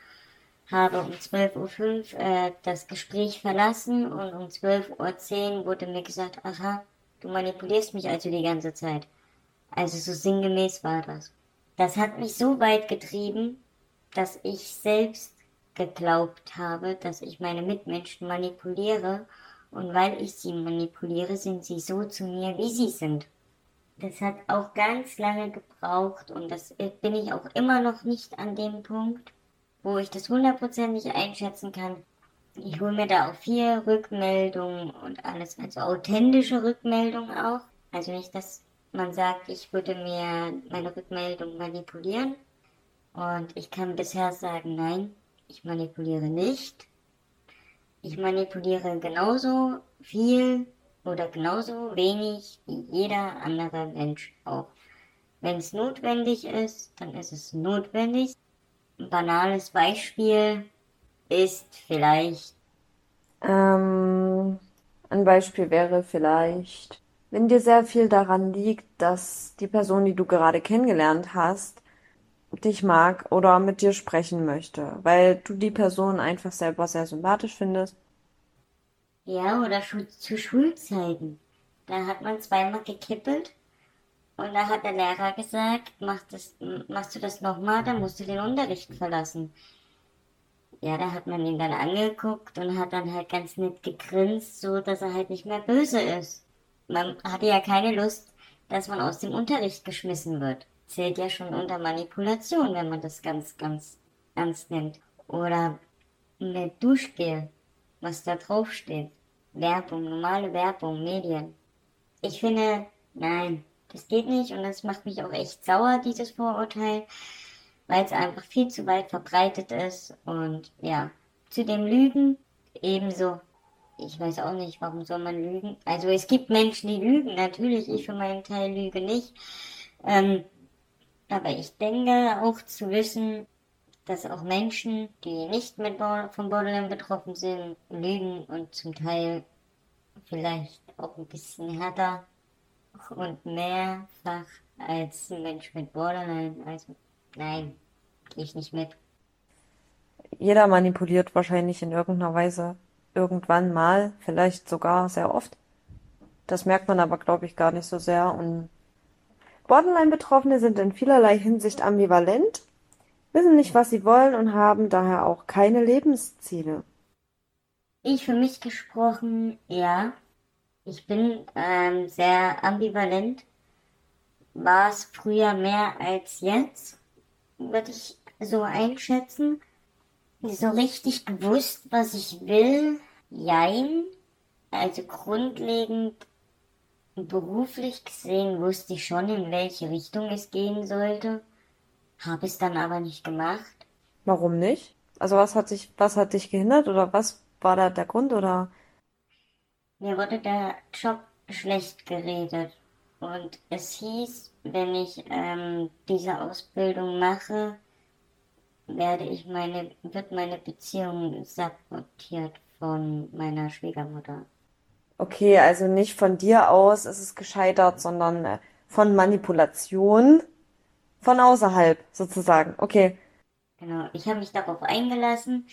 habe um 12.05 Uhr äh, das Gespräch verlassen und um 12.10 Uhr wurde mir gesagt, aha, du manipulierst mich also die ganze Zeit. Also so sinngemäß war das. Das hat mich so weit getrieben, dass ich selbst geglaubt habe, dass ich meine Mitmenschen manipuliere und weil ich sie manipuliere, sind sie so zu mir, wie sie sind. Das hat auch ganz lange gebraucht und das bin ich auch immer noch nicht an dem Punkt, wo ich das hundertprozentig einschätzen kann. Ich hole mir da auch viel Rückmeldungen und alles, also authentische Rückmeldungen auch. Also nicht, dass man sagt, ich würde mir meine Rückmeldung manipulieren. Und ich kann bisher sagen, nein, ich manipuliere nicht. Ich manipuliere genauso viel oder genauso wenig wie jeder andere Mensch auch. Wenn es notwendig ist, dann ist es notwendig. Ein banales Beispiel ist vielleicht. Ähm, ein Beispiel wäre vielleicht, wenn dir sehr viel daran liegt, dass die Person, die du gerade kennengelernt hast, dich mag oder mit dir sprechen möchte, weil du die Person einfach selber sehr sympathisch findest ja, oder schon zu Schulzeiten. Da hat man zweimal gekippelt und da hat der Lehrer gesagt, mach das, machst du das nochmal, dann musst du den Unterricht verlassen. Ja, da hat man ihn dann angeguckt und hat dann halt ganz nett gegrinst, so dass er halt nicht mehr böse ist. Man hatte ja keine Lust, dass man aus dem Unterricht geschmissen wird. Zählt ja schon unter Manipulation, wenn man das ganz, ganz ernst nimmt. Oder mit Duschgel, was da drauf steht. Werbung, normale Werbung, Medien. Ich finde, nein, das geht nicht und das macht mich auch echt sauer, dieses Vorurteil, weil es einfach viel zu weit verbreitet ist und ja, zu dem Lügen ebenso. Ich weiß auch nicht, warum soll man lügen. Also es gibt Menschen, die lügen, natürlich, ich für meinen Teil lüge nicht. Ähm, aber ich denke auch zu wissen, dass auch Menschen, die nicht mit von Borderline betroffen sind, lügen und zum Teil vielleicht auch ein bisschen härter und mehrfach als ein Mensch mit Borderline. Also nein, gehe ich nicht mit. Jeder manipuliert wahrscheinlich in irgendeiner Weise irgendwann mal, vielleicht sogar sehr oft. Das merkt man aber, glaube ich, gar nicht so sehr. Und Borderline-Betroffene sind in vielerlei Hinsicht ambivalent, wissen nicht, was sie wollen und haben daher auch keine Lebensziele. Ich für mich gesprochen, ja. Ich bin ähm, sehr ambivalent. War es früher mehr als jetzt, würde ich so einschätzen. So richtig gewusst, was ich will, jein. Also grundlegend beruflich gesehen wusste ich schon, in welche Richtung es gehen sollte. Habe es dann aber nicht gemacht. Warum nicht? Also was hat dich, was hat dich gehindert oder was war da der Grund oder? Mir wurde der Job schlecht geredet und es hieß, wenn ich ähm, diese Ausbildung mache, werde ich meine, wird meine Beziehung sabotiert von meiner Schwiegermutter. Okay, also nicht von dir aus ist es gescheitert, sondern äh, von Manipulation von außerhalb sozusagen. Okay. Genau, ich habe mich darauf eingelassen.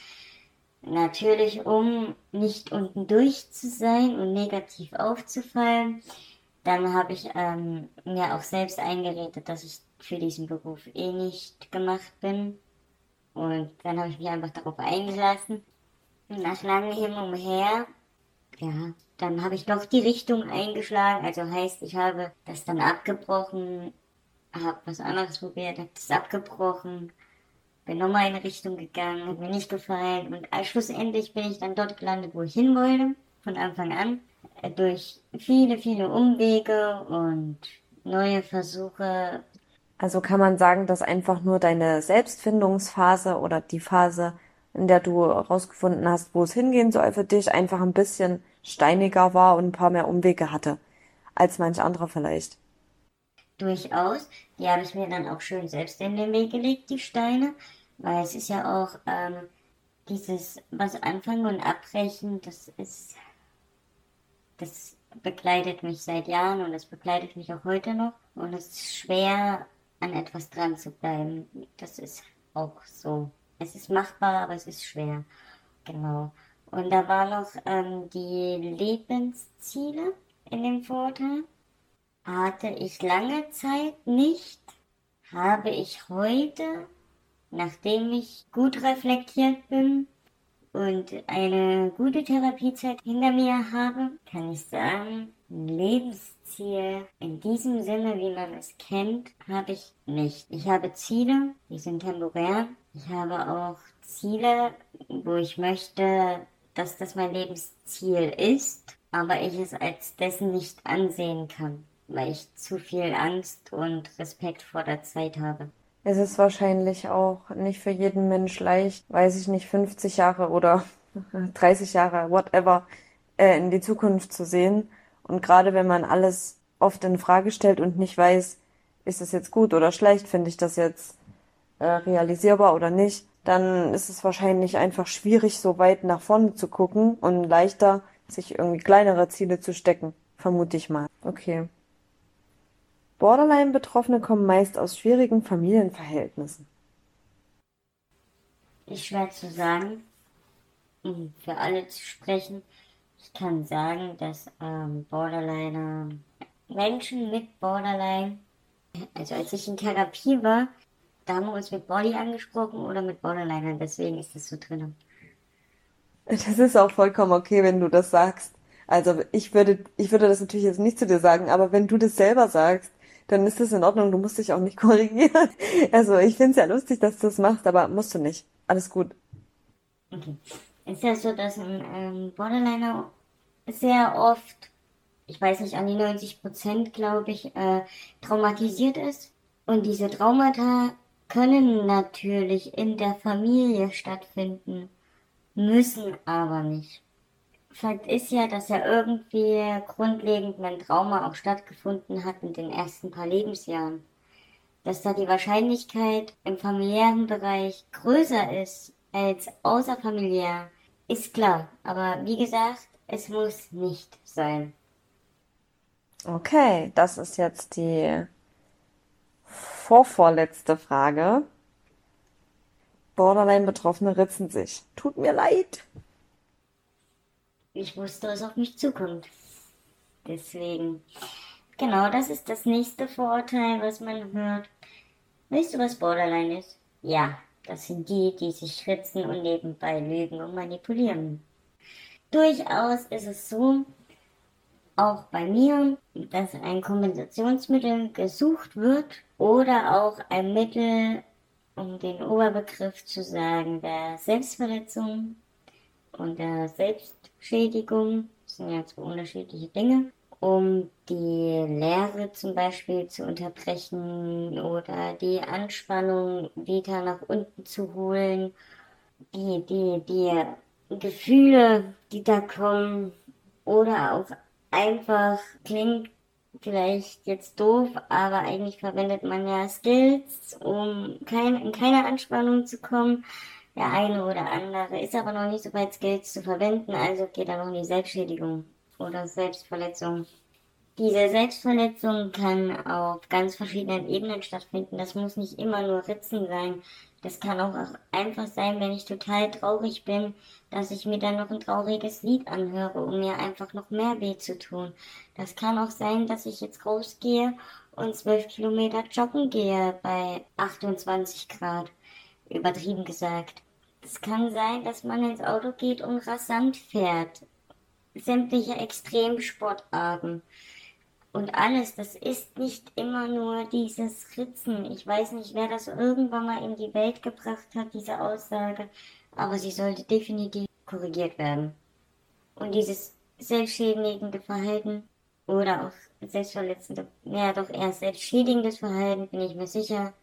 Natürlich, um nicht unten durch zu sein und negativ aufzufallen. Dann habe ich ähm, mir auch selbst eingeredet, dass ich für diesen Beruf eh nicht gemacht bin. Und dann habe ich mich einfach darauf eingelassen. Nach langem Hin und ja, dann habe ich doch die Richtung eingeschlagen. Also heißt, ich habe das dann abgebrochen, habe was anderes probiert, habe das abgebrochen, bin nochmal in eine Richtung gegangen, hat mir nicht gefallen und schlussendlich bin ich dann dort gelandet, wo ich hin wollte, von Anfang an, äh, durch viele, viele Umwege und neue Versuche. Also kann man sagen, dass einfach nur deine Selbstfindungsphase oder die Phase, in der du herausgefunden hast, wo es hingehen soll für dich, einfach ein bisschen steiniger war und ein paar mehr Umwege hatte, als manch anderer vielleicht. Durchaus. Die habe ich mir dann auch schön selbst in den Weg gelegt, die Steine. Weil es ist ja auch ähm, dieses, was anfangen und abbrechen, das ist, das begleitet mich seit Jahren und es begleitet mich auch heute noch. Und es ist schwer, an etwas dran zu bleiben. Das ist auch so. Es ist machbar, aber es ist schwer. Genau. Und da war noch ähm, die Lebensziele in dem Vorteil. Hatte ich lange Zeit nicht, habe ich heute, nachdem ich gut reflektiert bin und eine gute Therapiezeit hinter mir habe, kann ich sagen, ein Lebensziel in diesem Sinne, wie man es kennt, habe ich nicht. Ich habe Ziele, die sind temporär. Ich habe auch Ziele, wo ich möchte, dass das mein Lebensziel ist, aber ich es als dessen nicht ansehen kann weil ich zu viel Angst und Respekt vor der Zeit habe. Es ist wahrscheinlich auch nicht für jeden Mensch leicht, weiß ich nicht, 50 Jahre oder 30 Jahre, whatever, äh, in die Zukunft zu sehen. Und gerade wenn man alles oft in Frage stellt und nicht weiß, ist es jetzt gut oder schlecht, finde ich das jetzt äh, realisierbar oder nicht, dann ist es wahrscheinlich einfach schwierig, so weit nach vorne zu gucken und leichter, sich irgendwie kleinere Ziele zu stecken. Vermute ich mal. Okay. Borderline-Betroffene kommen meist aus schwierigen Familienverhältnissen. Ist schwer zu sagen, um für alle zu sprechen. Ich kann sagen, dass ähm, Borderliner, Menschen mit Borderline, also als ich in Therapie war, da haben wir uns mit Body angesprochen oder mit Borderliner, deswegen ist das so drin. Das ist auch vollkommen okay, wenn du das sagst. Also ich würde, ich würde das natürlich jetzt nicht zu dir sagen, aber wenn du das selber sagst, dann ist das in Ordnung. Du musst dich auch nicht korrigieren. Also ich finde es ja lustig, dass du das machst, aber musst du nicht. Alles gut. Okay. Ist ja so, dass ein ähm, Borderliner sehr oft, ich weiß nicht, an die 90 Prozent, glaube ich, äh, traumatisiert ist. Und diese Traumata können natürlich in der Familie stattfinden, müssen aber nicht. Fakt ist ja, dass ja irgendwie grundlegend mein Trauma auch stattgefunden hat in den ersten paar Lebensjahren. Dass da die Wahrscheinlichkeit im familiären Bereich größer ist als außerfamiliär, ist klar. Aber wie gesagt, es muss nicht sein. Okay, das ist jetzt die vorvorletzte Frage. Borderline-Betroffene ritzen sich. Tut mir leid. Ich wusste, was auf mich zukommt. Deswegen, genau, das ist das nächste Vorurteil, was man hört. Weißt du, was Borderline ist? Ja, das sind die, die sich schwitzen und nebenbei lügen und manipulieren. Durchaus ist es so, auch bei mir, dass ein Kompensationsmittel gesucht wird oder auch ein Mittel, um den Oberbegriff zu sagen, der Selbstverletzung und der Selbstschädigung. Das sind ja zwei unterschiedliche Dinge um die Lehre zum Beispiel zu unterbrechen oder die Anspannung wieder nach unten zu holen, die, die, die Gefühle, die da kommen oder auch einfach klingt vielleicht jetzt doof, aber eigentlich verwendet man ja Skills, um kein, in keine Anspannung zu kommen. Der eine oder andere ist aber noch nicht so weit, Skills zu verwenden, also geht er noch in die Selbstschädigung oder Selbstverletzung. Diese Selbstverletzung kann auf ganz verschiedenen Ebenen stattfinden. Das muss nicht immer nur Ritzen sein. Das kann auch einfach sein, wenn ich total traurig bin, dass ich mir dann noch ein trauriges Lied anhöre, um mir einfach noch mehr weh zu tun. Das kann auch sein, dass ich jetzt rausgehe und zwölf Kilometer joggen gehe bei 28 Grad. Übertrieben gesagt. Es kann sein, dass man ins Auto geht und rasant fährt sämtliche Extremsportarten und alles. Das ist nicht immer nur dieses Ritzen. Ich weiß nicht, wer das irgendwann mal in die Welt gebracht hat, diese Aussage, aber sie sollte definitiv korrigiert werden. Und dieses selbstschädigende Verhalten oder auch selbstverletzende, ja doch eher selbstschädigendes Verhalten, bin ich mir sicher,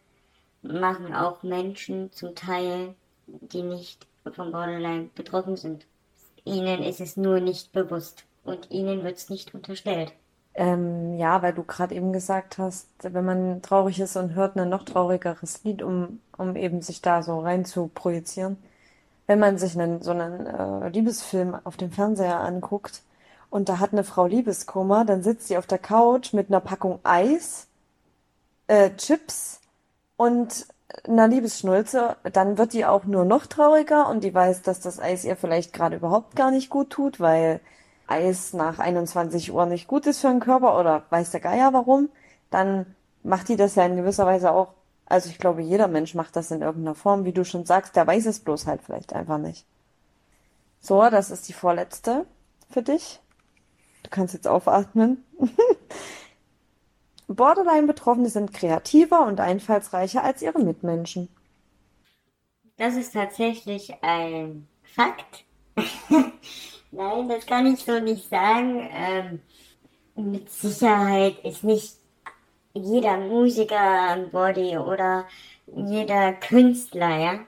machen auch Menschen zum Teil, die nicht vom Borderline betroffen sind. Ihnen ist es nur nicht bewusst und Ihnen wird es nicht unterstellt. Ähm, ja, weil du gerade eben gesagt hast, wenn man traurig ist und hört ein noch traurigeres Lied, um, um eben sich da so rein zu projizieren. Wenn man sich einen, so einen äh, Liebesfilm auf dem Fernseher anguckt und da hat eine Frau Liebeskummer, dann sitzt sie auf der Couch mit einer Packung Eis, äh, Chips und einer Liebesschnulze, dann wird die auch nur noch trauriger und die weiß, dass das Eis ihr vielleicht gerade überhaupt gar nicht gut tut, weil Eis nach 21 Uhr nicht gut ist für den Körper oder weiß der Geier warum, dann macht die das ja in gewisser Weise auch. Also ich glaube, jeder Mensch macht das in irgendeiner Form, wie du schon sagst, der weiß es bloß halt vielleicht einfach nicht. So, das ist die vorletzte für dich. Du kannst jetzt aufatmen. Borderline-Betroffene sind kreativer und einfallsreicher als ihre Mitmenschen. Das ist tatsächlich ein Fakt. Nein, das kann ich so nicht sagen. Ähm, mit Sicherheit ist nicht jeder Musiker ein Body oder jeder Künstler, ja,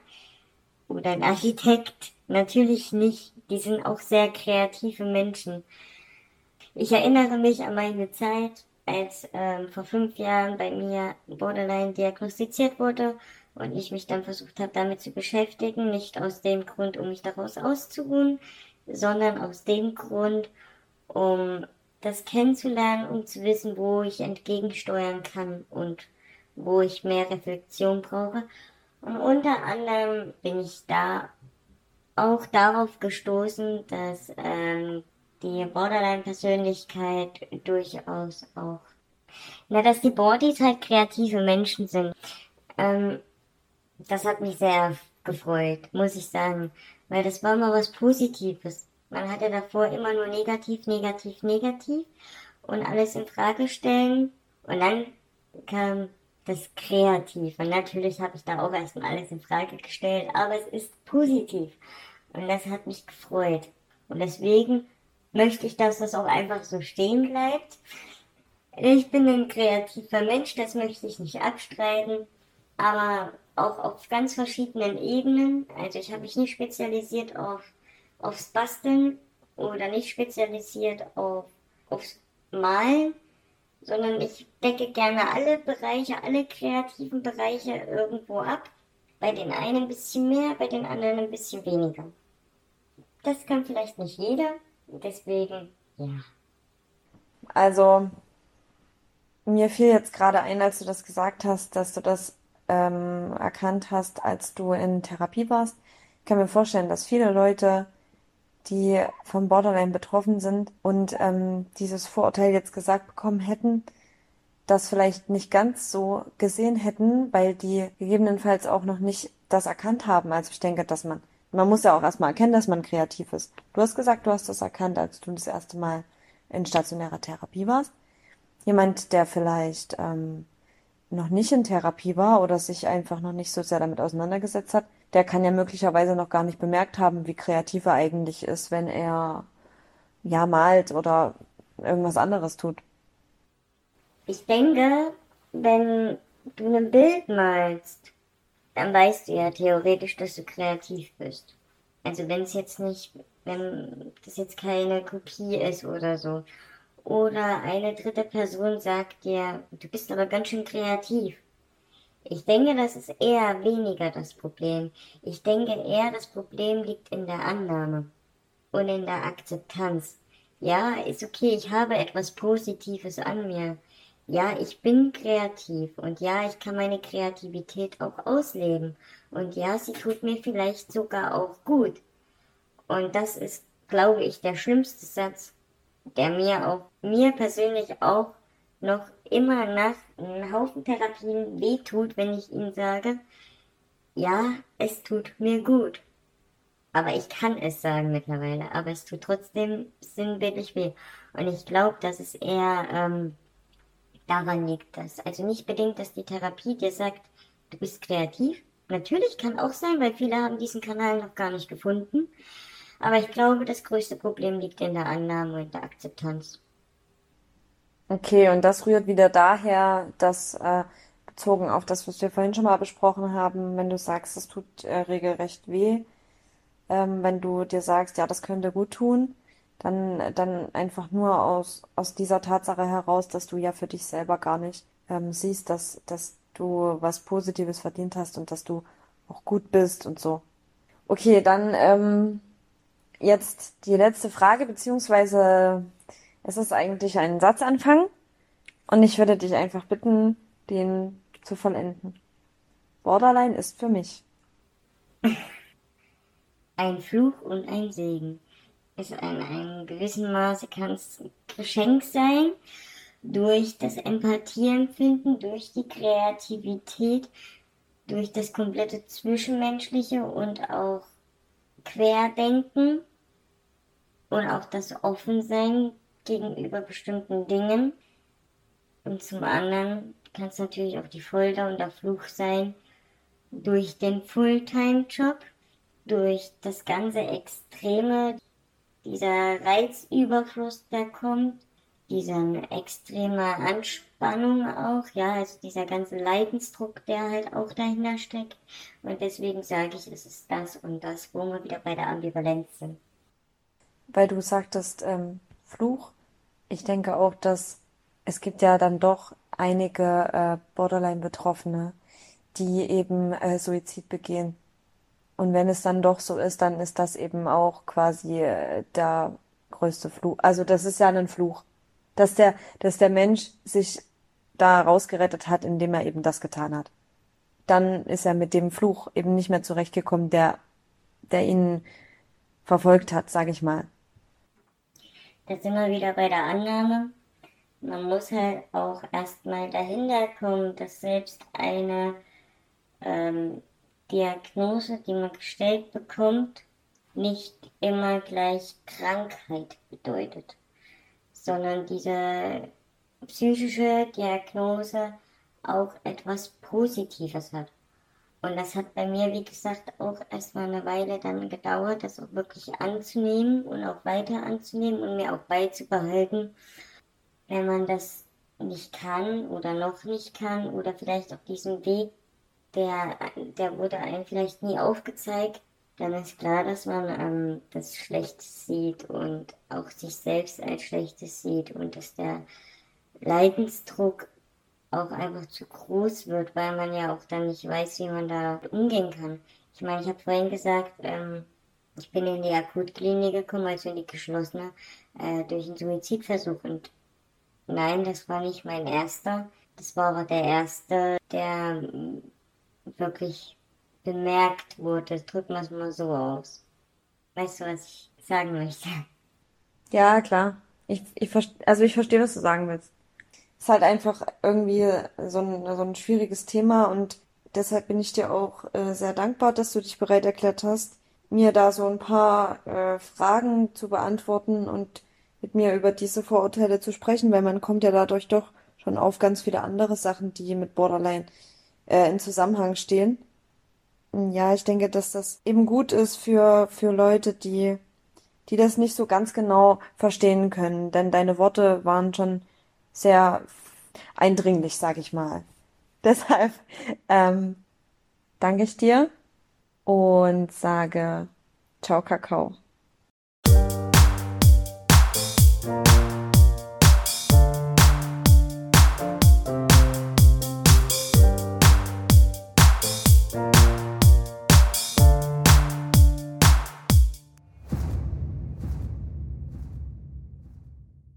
oder ein Architekt. Natürlich nicht. Die sind auch sehr kreative Menschen. Ich erinnere mich an meine Zeit als ähm, vor fünf Jahren bei mir Borderline diagnostiziert wurde und ich mich dann versucht habe, damit zu beschäftigen, nicht aus dem Grund, um mich daraus auszuruhen, sondern aus dem Grund, um das kennenzulernen, um zu wissen, wo ich entgegensteuern kann und wo ich mehr Reflexion brauche. Und unter anderem bin ich da auch darauf gestoßen, dass ähm, die Borderline-Persönlichkeit durchaus auch. Na, dass die Bodies halt kreative Menschen sind. Ähm, das hat mich sehr gefreut, muss ich sagen. Weil das war mal was Positives. Man hatte davor immer nur negativ, negativ, negativ und alles in Frage stellen. Und dann kam das Kreativ. Und natürlich habe ich da auch erstmal alles in Frage gestellt, aber es ist positiv. Und das hat mich gefreut. Und deswegen möchte ich, dass das auch einfach so stehen bleibt. Ich bin ein kreativer Mensch, das möchte ich nicht abstreiten, aber auch auf ganz verschiedenen Ebenen. Also ich habe mich nicht spezialisiert auf, aufs Basteln oder nicht spezialisiert auf, aufs Malen, sondern ich decke gerne alle Bereiche, alle kreativen Bereiche irgendwo ab. Bei den einen ein bisschen mehr, bei den anderen ein bisschen weniger. Das kann vielleicht nicht jeder, Deswegen, ja. Also, mir fiel jetzt gerade ein, als du das gesagt hast, dass du das ähm, erkannt hast, als du in Therapie warst. Ich kann mir vorstellen, dass viele Leute, die vom Borderline betroffen sind und ähm, dieses Vorurteil jetzt gesagt bekommen hätten, das vielleicht nicht ganz so gesehen hätten, weil die gegebenenfalls auch noch nicht das erkannt haben. Also ich denke, dass man, man muss ja auch erstmal erkennen, dass man kreativ ist. Du hast gesagt, du hast das erkannt, als du das erste Mal in stationärer Therapie warst. Jemand, der vielleicht ähm, noch nicht in Therapie war oder sich einfach noch nicht so sehr damit auseinandergesetzt hat, der kann ja möglicherweise noch gar nicht bemerkt haben, wie kreativ er eigentlich ist, wenn er ja malt oder irgendwas anderes tut. Ich denke, wenn du ein Bild malst, dann weißt du ja theoretisch, dass du kreativ bist. Also wenn es jetzt nicht, wenn das jetzt keine Kopie ist oder so. Oder eine dritte Person sagt dir, du bist aber ganz schön kreativ. Ich denke, das ist eher weniger das Problem. Ich denke eher, das Problem liegt in der Annahme und in der Akzeptanz. Ja, ist okay, ich habe etwas Positives an mir. Ja, ich bin kreativ und ja, ich kann meine Kreativität auch ausleben. Und ja, sie tut mir vielleicht sogar auch gut. Und das ist, glaube ich, der schlimmste Satz, der mir auch, mir persönlich auch noch immer nach einem Haufen Therapien wehtut, wenn ich ihm sage, ja, es tut mir gut. Aber ich kann es sagen mittlerweile, aber es tut trotzdem sinnbildlich weh. Und ich glaube, dass es eher ähm, daran liegt, dass, also nicht bedingt, dass die Therapie dir sagt, du bist kreativ. Natürlich kann auch sein, weil viele haben diesen Kanal noch gar nicht gefunden. Aber ich glaube, das größte Problem liegt in der Annahme und der Akzeptanz. Okay, und das rührt wieder daher, dass äh, bezogen auf das, was wir vorhin schon mal besprochen haben, wenn du sagst, es tut äh, regelrecht weh, ähm, wenn du dir sagst, ja, das könnte gut tun, dann, dann einfach nur aus, aus dieser Tatsache heraus, dass du ja für dich selber gar nicht ähm, siehst, dass, dass du was Positives verdient hast und dass du auch gut bist und so. Okay, dann ähm, jetzt die letzte Frage, beziehungsweise es ist eigentlich ein Satzanfang und ich würde dich einfach bitten, den zu vollenden. Borderline ist für mich. Ein Fluch und ein Segen. Ist in einem gewissen Maße kann es Geschenk sein, durch das Empathieempfinden, durch die Kreativität, durch das komplette Zwischenmenschliche und auch Querdenken und auch das Offensein gegenüber bestimmten Dingen. Und zum anderen kann es natürlich auch die Folter und der Fluch sein durch den Fulltime-Job, durch das ganze Extreme, dieser Reizüberfluss, der kommt, diese extreme Anspannung auch, ja, also dieser ganze Leidensdruck, der halt auch dahinter steckt. Und deswegen sage ich, es ist das und das, wo wir wieder bei der Ambivalenz sind. Weil du sagtest, ähm, Fluch, ich denke auch, dass es gibt ja dann doch einige äh, Borderline-Betroffene, die eben äh, Suizid begehen. Und wenn es dann doch so ist, dann ist das eben auch quasi äh, der größte Fluch. Also das ist ja ein Fluch, dass der, dass der Mensch sich da rausgerettet hat, indem er eben das getan hat. Dann ist er mit dem Fluch eben nicht mehr zurechtgekommen, der, der ihn verfolgt hat, sag ich mal. Da sind wir wieder bei der Annahme. Man muss halt auch erstmal dahinter kommen, dass selbst eine ähm, Diagnose, die man gestellt bekommt, nicht immer gleich Krankheit bedeutet, sondern diese psychische Diagnose auch etwas Positives hat. Und das hat bei mir, wie gesagt, auch erstmal eine Weile dann gedauert, das auch wirklich anzunehmen und auch weiter anzunehmen und mir auch beizubehalten, wenn man das nicht kann oder noch nicht kann oder vielleicht auf diesem Weg, der, der wurde einem vielleicht nie aufgezeigt, dann ist klar, dass man ähm, das Schlechtes sieht und auch sich selbst als Schlechtes sieht und dass der Leidensdruck auch einfach zu groß wird, weil man ja auch dann nicht weiß, wie man da umgehen kann. Ich meine, ich habe vorhin gesagt, ähm, ich bin in die Akutklinik gekommen, also in die geschlossene, äh, durch einen Suizidversuch. Und nein, das war nicht mein erster. Das war aber der erste, der wirklich bemerkt wurde. Drücken wir es mal so aus. Weißt du, was ich sagen möchte. Ja, klar. Ich, ich, also ich verstehe, was du sagen willst. Ist halt einfach irgendwie so ein, so ein schwieriges Thema und deshalb bin ich dir auch äh, sehr dankbar, dass du dich bereit erklärt hast, mir da so ein paar äh, Fragen zu beantworten und mit mir über diese Vorurteile zu sprechen, weil man kommt ja dadurch doch schon auf ganz viele andere Sachen, die mit Borderline äh, in Zusammenhang stehen. Ja, ich denke, dass das eben gut ist für, für Leute, die, die das nicht so ganz genau verstehen können, denn deine Worte waren schon sehr eindringlich, sag ich mal. Deshalb ähm, danke ich dir und sage Ciao, Kakao.